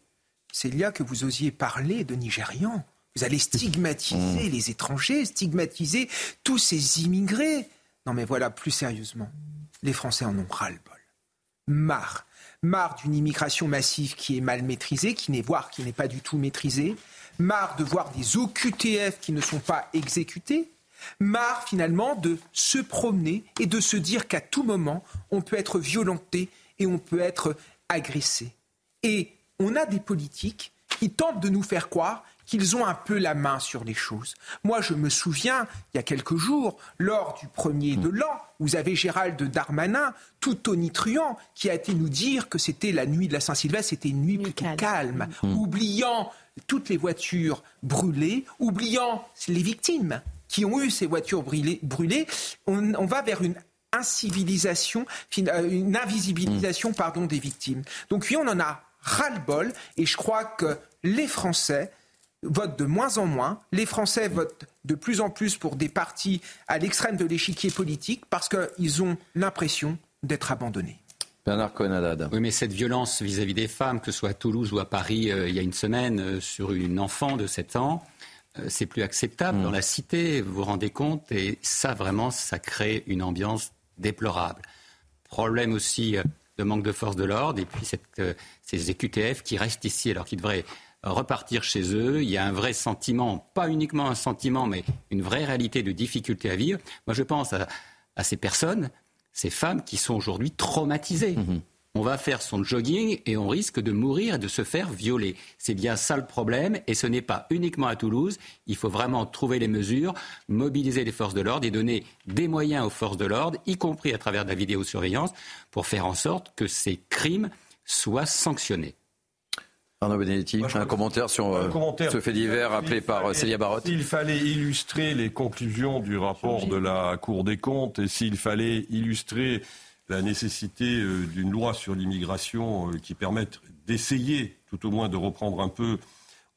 Célia, que vous osiez parler de Nigérians. Vous allez stigmatiser mmh. les étrangers, stigmatiser tous ces immigrés. Non mais voilà, plus sérieusement, les Français en ont ras-le-bol. Marre. Marre d'une immigration massive qui est mal maîtrisée, qui n'est voire qui n'est pas du tout maîtrisée. Marre de voir des OQTF qui ne sont pas exécutés. Marre finalement de se promener et de se dire qu'à tout moment, on peut être violenté et on peut être agressé. Et on a des politiques qui tentent de nous faire croire qu'ils ont un peu la main sur les choses. Moi, je me souviens, il y a quelques jours, lors du premier de l'an, vous avez Gérald Darmanin, tout tonitruant, qui a été nous dire que c'était la nuit de la Saint-Sylvestre, c'était une nuit plutôt calme, mmh. oubliant toutes les voitures brûlées, oubliant les victimes qui ont eu ces voitures brûlées, on, va vers une incivilisation, euh, une invisibilisation mmh. pardon, des victimes. Donc oui, on en a ras-le-bol et je crois que les Français votent de moins en moins. Les Français votent de plus en plus pour des partis à l'extrême de l'échiquier politique parce qu'ils ont l'impression d'être abandonnés. Bernard Conadad. Oui, mais cette violence vis-à-vis des femmes, que ce soit à Toulouse ou à Paris euh, il y a une semaine, euh, sur une enfant de 7 ans, euh, c'est plus acceptable mm. dans la cité, vous vous rendez compte Et ça, vraiment, ça crée une ambiance déplorable. Problème aussi de manque de force de l'ordre, et puis cette, ces EQTF qui restent ici alors qu'ils devraient repartir chez eux. Il y a un vrai sentiment, pas uniquement un sentiment, mais une vraie réalité de difficulté à vivre. Moi, je pense à, ces personnes, ces femmes qui sont aujourd'hui traumatisées. Mhm. On va faire son jogging et on risque de mourir et de se faire violer. C'est bien ça le problème et ce n'est pas uniquement à Toulouse. Il faut vraiment trouver les mesures, mobiliser les forces de l'ordre et donner des moyens aux forces de l'ordre, y compris à travers de la vidéosurveillance, pour faire en sorte que ces crimes soient sanctionnés. Arnaud Benedetti, un commentaire sur euh, ce fait divers appelé par euh, Célia Barotte. S'il fallait illustrer les conclusions du rapport de la Cour des comptes et s'il fallait illustrer la nécessité euh, d'une loi sur l'immigration qui permette d'essayer, tout au moins, de reprendre un peu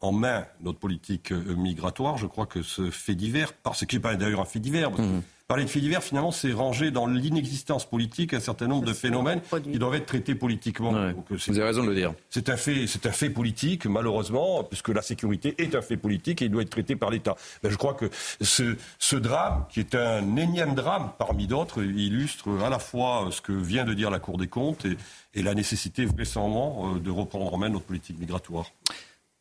en main notre politique migratoire, je crois que ce fait divers, parce qu'il n'est pas d'ailleurs un fait divers, mmh. Parler de faits divers, finalement, c'est ranger dans l'inexistence politique un certain nombre de phénomènes qui doivent être traités politiquement. Euh, vous avez raison de le dire. C'est un fait, c'est un fait politique, malheureusement, puisque la sécurité est un fait politique et il doit être traité par l'État. Ben, je crois que ce, ce drame, qui est un énième drame parmi d'autres, illustre à la fois ce que vient de dire la Cour des comptes et, et la nécessité vraisemblablement euh, de reprendre en main notre politique migratoire.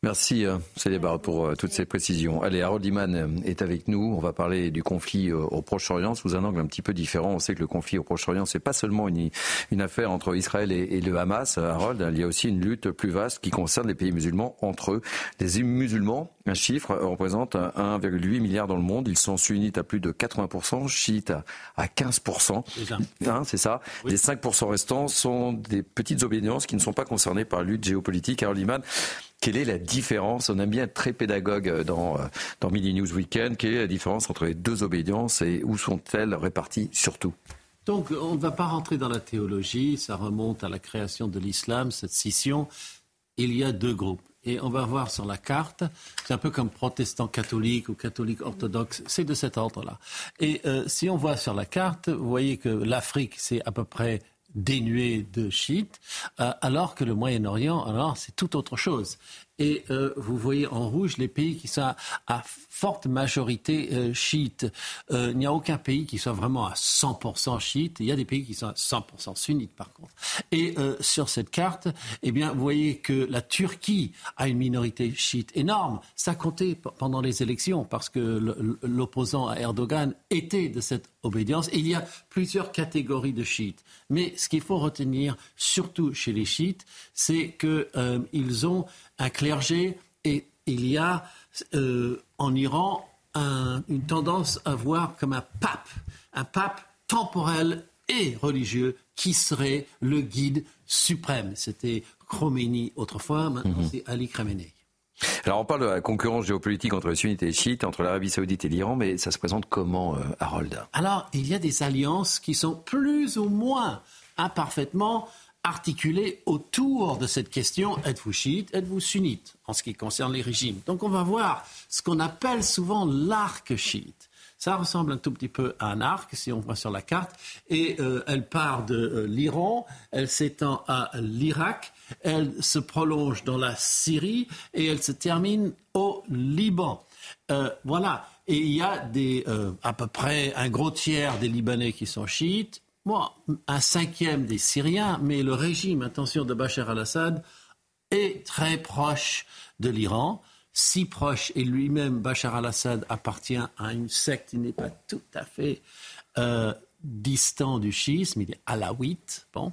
Merci euh, Célébar pour euh, toutes ces précisions. Allez, Harold Iman euh, est avec nous. On va parler du conflit au Proche-Orient sous un angle un petit peu différent. On sait que le conflit au Proche-Orient, c'est pas seulement une, une, affaire entre Israël et, le Hamas, Harold. Il y a aussi une lutte plus vaste qui concerne les pays musulmans entre eux. Les musulmans, un chiffre, représente 1,8 milliard dans le monde. Ils sont sunnites à plus de 80%, chiites à 15%. Hein, c'est ça. Les 5% restants sont des petites obédiences qui ne sont pas concernées par la lutte géopolitique. Harold Iman, quelle est la différence? On aime bien être très pédagogue dans, euh, dans Midi News Weekend. Quelle est la différence entre les deux obédiences et où sont-elles réparties surtout? Donc, on ne va pas rentrer dans la théologie, ça remonte à la création de l'islam, cette scission. Il y a deux groupes. Et on va voir sur la carte, c'est un peu comme protestant catholique ou catholique orthodoxe, c'est de cet ordre-là. Et euh, si on voit sur la carte, vous voyez que l'Afrique, c'est à peu près dénué de chiites, euh, alors que le Moyen-Orient, alors c'est tout autre chose. Et euh, vous voyez en rouge les pays qui sont à, forte majorité euh, chiite. Euh, il n'y a aucun pays qui soit vraiment à 100% chiite. Il y a des pays qui sont à 100% sunnites par contre. Et sur cette carte, eh bien, vous voyez que la Turquie a une minorité chiite énorme. Ça comptait pendant les élections parce que l'opposant à Erdogan était de cette obédience. Il y a plusieurs catégories de chiites. Mais ce qu'il faut retenir, surtout chez les chiites, c'est qu'ils ont un clergé et il y a euh, en Iran une tendance à voir comme un pape, un pape temporel et religieux qui serait le guide suprême. C'était Khomeini autrefois, maintenant mhm. c'est Ali Khamenei. Alors on parle de la concurrence géopolitique entre les sunnites et les chiites, entre l'Arabie saoudite et l'Iran, mais ça se présente comment, euh, Harold? Alors il y a des alliances qui sont plus ou moins imparfaitement articulées autour de cette question êtes-vous chiite, êtes-vous sunnite en ce qui concerne les régimes. Donc on va voir ce qu'on appelle souvent l'arc chiite. Ça ressemble un tout petit peu à un arc, si on voit sur la carte, et euh, elle part de euh, l'Iran, elle s'étend à l'Irak, elle se prolonge dans la Syrie et elle se termine au Liban. Euh, voilà. Et il y a à peu près un gros tiers des Libanais qui sont chiites, moi, un cinquième des Syriens, mais le régime, attention, de Bachar al-Assad est très proche de l'Iran si proche, et lui-même, Bachar al-Assad, appartient à une secte qui n'est pas tout à fait euh, distant du schisme, il est alawite, bon,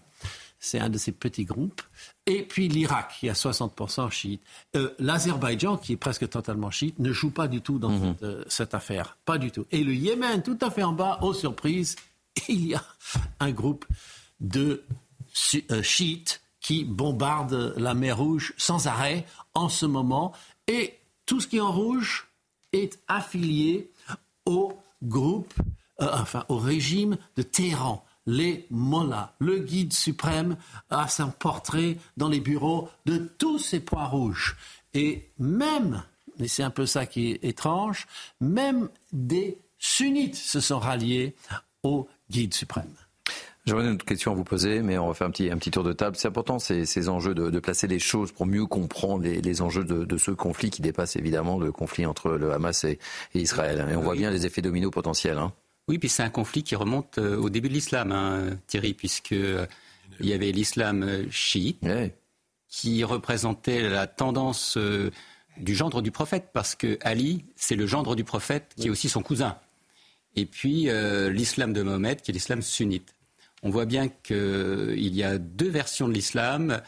c'est un de ces petits groupes. Et puis l'Irak, qui a 60% chiite. Euh, L'Azerbaïdjan, qui est presque totalement chiite, ne joue pas du tout dans mhm. euh, cette, affaire. Pas du tout. Et le Yémen, tout à fait en bas, aux surprises, il y a un groupe de chiites qui bombarde la mer Rouge sans arrêt en ce moment et tout ce qui est en rouge est affilié au groupe, euh, enfin au régime de Téhéran. Les Mollahs, le guide suprême, a son portrait dans les bureaux de tous ces points rouges. Et même, et c'est un peu ça qui est étrange, même des sunnites se sont ralliés au guide suprême. J'aurais une autre question à vous poser, mais on va faire un petit, un petit tour de table. C'est important ces, ces enjeux de, de, placer les choses pour mieux comprendre les, les enjeux de, de, ce conflit qui dépasse évidemment le conflit entre le Hamas et, Israël. Et on voit bien les effets dominos potentiels. Hein. Oui, puis c'est un conflit qui remonte euh, au début de l'islam, hein, Thierry, puisque euh, il y avait l'islam euh, chiite qui représentait la tendance du gendre du prophète, parce que Ali, c'est le gendre du prophète qui est aussi son cousin. Et puis l'islam de Mohamed, qui est l'islam sunnite on voit bien qu'il y a deux versions de l'islam,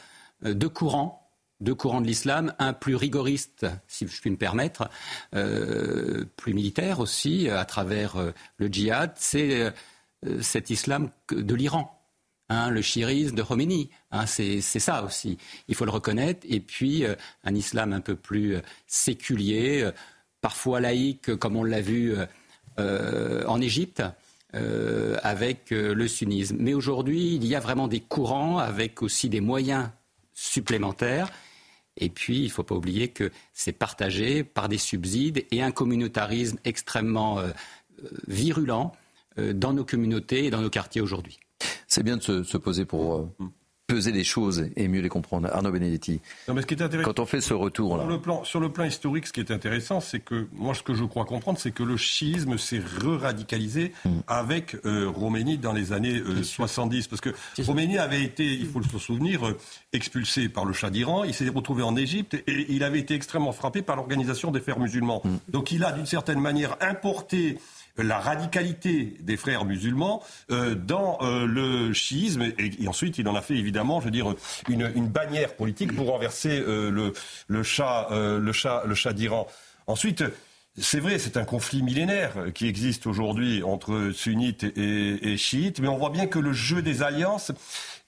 euh, deux courants deux courants de l'islam, un plus rigoriste, si je puis me permettre, euh, plus militaire aussi, à travers euh, le djihad, c'est cet islam de l'Iran, hein, le chiisme de Khomeini. Hein, c'est ça aussi, il faut le reconnaître. Et puis un islam un peu plus séculier, parfois laïque, comme on l'a vu en Égypte. Euh, avec euh, le sunnisme. Mais aujourd'hui, il y a vraiment des courants avec aussi des moyens supplémentaires. Et puis, il ne faut pas oublier que c'est partagé par des subsides et un communautarisme extrêmement euh, virulent dans nos communautés et dans nos quartiers aujourd'hui. C'est bien de se, poser pour peser les choses et mieux les comprendre. Arnaud Benedetti. Non, mais ce qui est quand on fait ce retour là. Sur le plan, sur le plan historique, ce qui est intéressant, c'est que moi, ce que je crois comprendre, c'est que le chiisme s'est re-radicalisé hmm. avec euh, Roménie dans les années 70, euh, parce que Roménie avait été, il faut se souvenir, euh, expulsé par le Shah d'Iran. Il s'est retrouvé en Égypte et il avait été extrêmement frappé par l'organisation des frères musulmans. Hmm. Donc, il a d'une certaine manière importé la radicalité des frères musulmans euh, dans euh, le chiisme. Et, ensuite, il en a fait évidemment, je veux dire, une, une bannière politique pour renverser euh, le, le chat, le chat, le chat d'Iran. Ensuite, c'est vrai, c'est un conflit millénaire qui existe aujourd'hui entre sunnites et, et, chiites, mais on voit bien que le jeu des alliances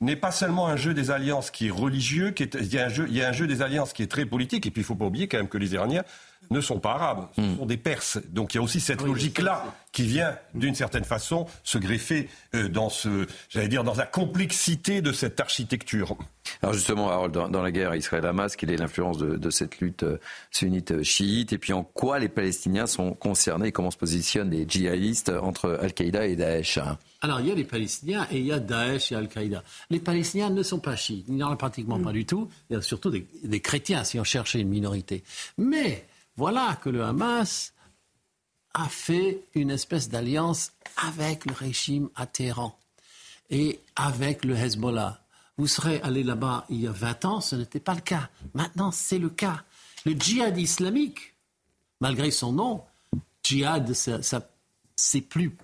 n'est pas seulement un jeu des alliances qui est religieux, qui est, il, y a un jeu, il y a un jeu des alliances qui est très politique, et puis il ne faut pas oublier quand même que les Iraniens ne sont pas arabes, ce hmm. sont des Perses. Donc il y a aussi cette logique-là qui vient, d'une certaine façon, se greffer euh, dans ce, j'allais dire, dans la complexité de cette architecture. Alors justement, Harold, dans, la guerre Israël-Hamas, quelle est l'influence de, cette lutte euh, sunnite-chiite Et puis en quoi les Palestiniens sont concernés? Comment se positionnent les djihadistes entre Al-Qaïda et Daesh? Alors il y a les Palestiniens et il y a Daesh et Al-Qaïda. Les Palestiniens ne sont pas chiites, il n'y en a pratiquement pas hmm. du tout. Il y a surtout des, des chrétiens, si on cherchait une minorité. Mais voilà que le Hamas a fait une espèce d'alliance avec le régime à Téhéran et avec le Hezbollah. Vous serez allé là-bas il y a 20 ans, ce n'était pas le cas. Maintenant, c'est le cas. Le djihad islamique, malgré son nom, djihad, c'est plus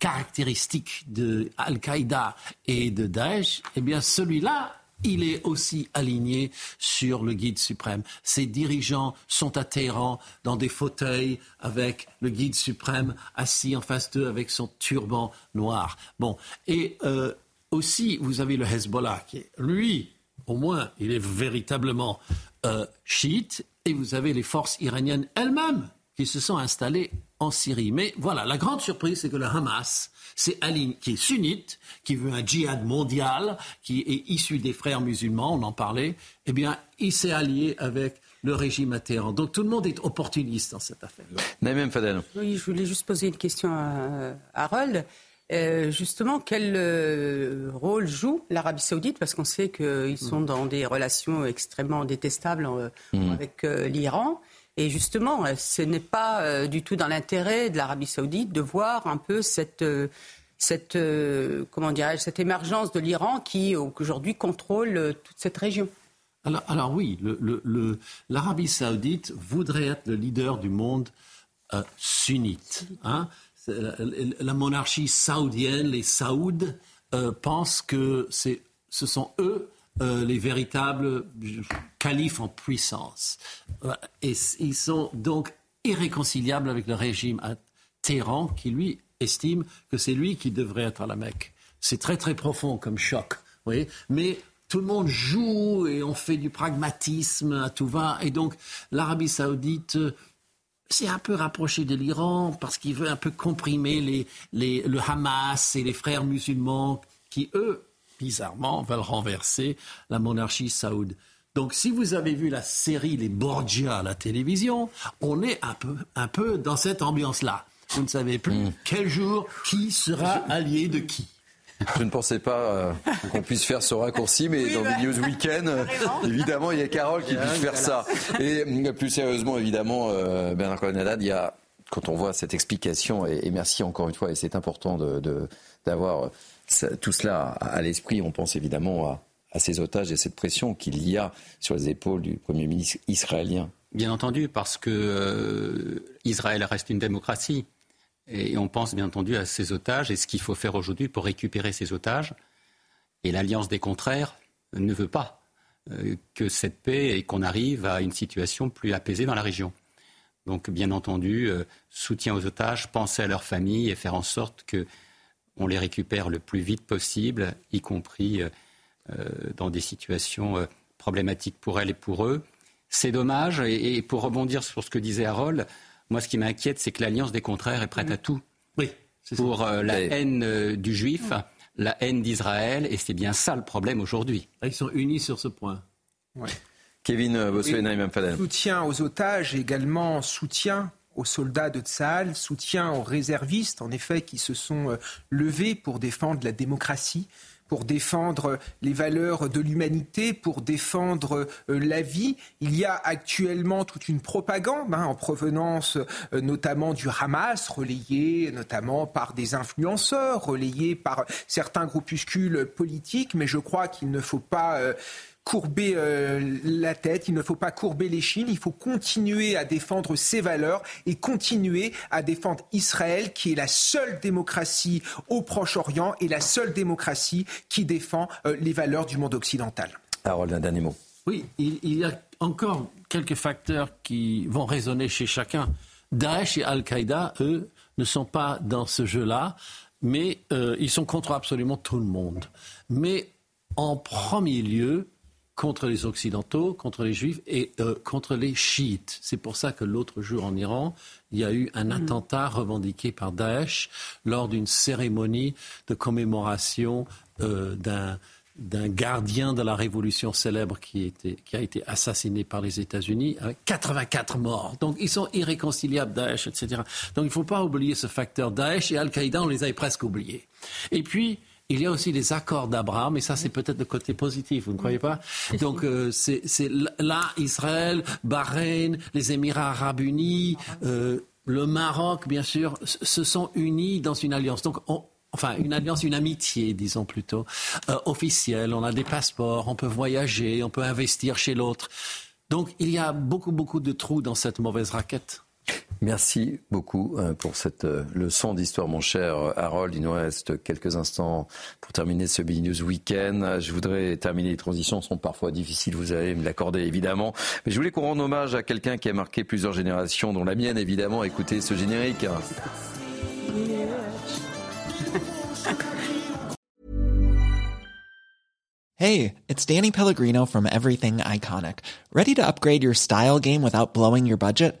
caractéristique de Al-Qaïda et de Daesh, eh bien celui-là il est aussi aligné sur le guide suprême. Ses dirigeants sont à Téhéran dans des fauteuils avec le guide suprême assis en face d'eux avec son turban noir. Bon, et euh, aussi vous avez le Hezbollah qui, lui, au moins, il est véritablement euh, chiite, et vous avez les forces iraniennes elles-mêmes qui se sont installées en Syrie. Mais voilà, la grande surprise, c'est que le Hamas, c'est Ali qui est sunnite, qui veut un djihad mondial, qui est issu des frères musulmans, on en parlait, eh bien, il s'est allié avec le régime à Téhéran. Donc tout le monde est opportuniste dans cette affaire. Naïm Fadel. Oui, je voulais juste poser une question à Harold. Euh, justement, quel euh, rôle joue l'Arabie saoudite? Parce qu'on sait qu'ils sont dans des relations extrêmement détestables euh, mm. avec l'Iran. Et justement, ce n'est pas du tout dans l'intérêt de l'Arabie saoudite de voir un peu cette, cette, comment cette émergence de l'Iran qui aujourd'hui contrôle toute cette région. Alors, alors oui, l'Arabie saoudite voudrait être le leader du monde sunnite. Hein la monarchie saoudienne, les Saouds, euh, pensent que ce sont eux euh, les véritables califes en puissance. Et ils sont donc irréconciliables avec le régime à Téhéran qui, lui, estime que c'est lui qui devrait être à la Mecque. C'est très très profond comme choc. Mais tout le monde joue et on fait du pragmatisme à tout va. Et donc l'Arabie saoudite c'est un peu rapproché de l'Iran parce qu'il veut un peu comprimer les, le Hamas et les frères musulmans qui, eux, bizarrement, veulent renverser la monarchie saoud. Donc, si vous avez vu la série Les Borgia à la télévision, on est un peu, un peu dans cette ambiance-là. Vous ne savez plus hmm. quel jour qui sera allié de qui. Je ne pensais pas euh, qu'on puisse faire ce raccourci, mais dans le News Weekend, évidemment, il y a Carole qui puisse faire ça. Et euh, plus sérieusement, évidemment, euh, Bernard Cohen il y a, quand on voit cette explication, et, merci encore une fois, et c'est important d'avoir de, tout cela à, l'esprit, on pense évidemment à, ces otages et cette pression qu'il y a sur les épaules du Premier ministre israélien. Bien entendu, parce que Israël reste une démocratie. Et on pense bien entendu à ces otages et ce qu'il faut faire aujourd'hui pour récupérer ces otages. Et l'Alliance des contraires ne veut pas euh, que cette paix et qu'on arrive à une situation plus apaisée dans la région. Donc, bien entendu, euh, soutien aux otages, penser à leurs familles et faire en sorte qu'on les récupère le plus vite possible, y compris euh, dans des situations problématiques pour elles et pour eux. C'est dommage. Et, pour rebondir sur ce que disait Harold, moi, ce qui m'inquiète, c'est que l'alliance des contraires est prête à tout. Oui. Pour euh, la haine euh, du juif, la haine d'Israël, et c'est bien ça le problème aujourd'hui. Ah, ils sont unis sur ce point. Kevin euh, Bossuet, Naïm Fadel. Soutien aux otages, également soutien aux soldats de Tsahal, soutien aux réservistes, en effet, qui se sont levés pour défendre la démocratie pour défendre les valeurs de l'humanité, pour défendre euh, la vie. Il y a actuellement toute une propagande hein, en provenance euh, notamment du Hamas, relayée notamment par des influenceurs, relayée par certains groupuscules politiques, mais je crois qu'il ne faut pas... Euh, courber euh, la tête, il ne faut pas courber les chines, il faut continuer à défendre ses valeurs et continuer à défendre Israël, qui est la seule démocratie au Proche-Orient et la seule démocratie qui défend euh, les valeurs du monde occidental. Harold, un dernier mot. Oui, il, y a encore quelques facteurs qui vont résonner chez chacun. Daesh et Al-Qaïda, eux, ne sont pas dans ce jeu-là, mais euh, ils sont contre absolument tout le monde. Mais en premier lieu, contre les Occidentaux, contre les Juifs et euh, contre les chiites. C'est pour ça que l'autre jour en Iran, il y a eu un mm. attentat revendiqué par Daesh lors d'une cérémonie de commémoration euh, d'un d'un gardien de la révolution célèbre qui, était, qui a été assassiné par les États-Unis, avec 84 morts. Donc ils sont irréconciliables, Daesh, etc. Donc il ne faut pas oublier ce facteur. Daesh et Al-Qaïda, on les avait presque oubliés. Et puis, il y a aussi les accords d'Abraham, et ça c'est peut-être le côté positif, vous ne croyez pas? Donc euh, c'est là Israël, Bahreïn, les Émirats arabes unis, euh, le Maroc bien sûr, se sont unis dans une alliance. Donc enfin une alliance, une amitié, disons plutôt, euh, officielle. On a des passeports, on peut voyager, on peut investir chez l'autre. Donc il y a beaucoup, beaucoup de trous dans cette mauvaise raquette. Merci beaucoup euh, pour cette euh, leçon d'histoire, mon cher Harold. Il nous reste quelques instants pour terminer ce Big News Weekend. Je voudrais terminer. Les transitions sont parfois difficiles, vous allez me l'accorder évidemment. Mais je voulais qu'on rende hommage à quelqu'un qui a marqué plusieurs générations, dont la mienne évidemment. Écoutez ce générique. Hey, it's Danny Pellegrino from Everything Iconic. Ready to upgrade your style game without blowing your budget?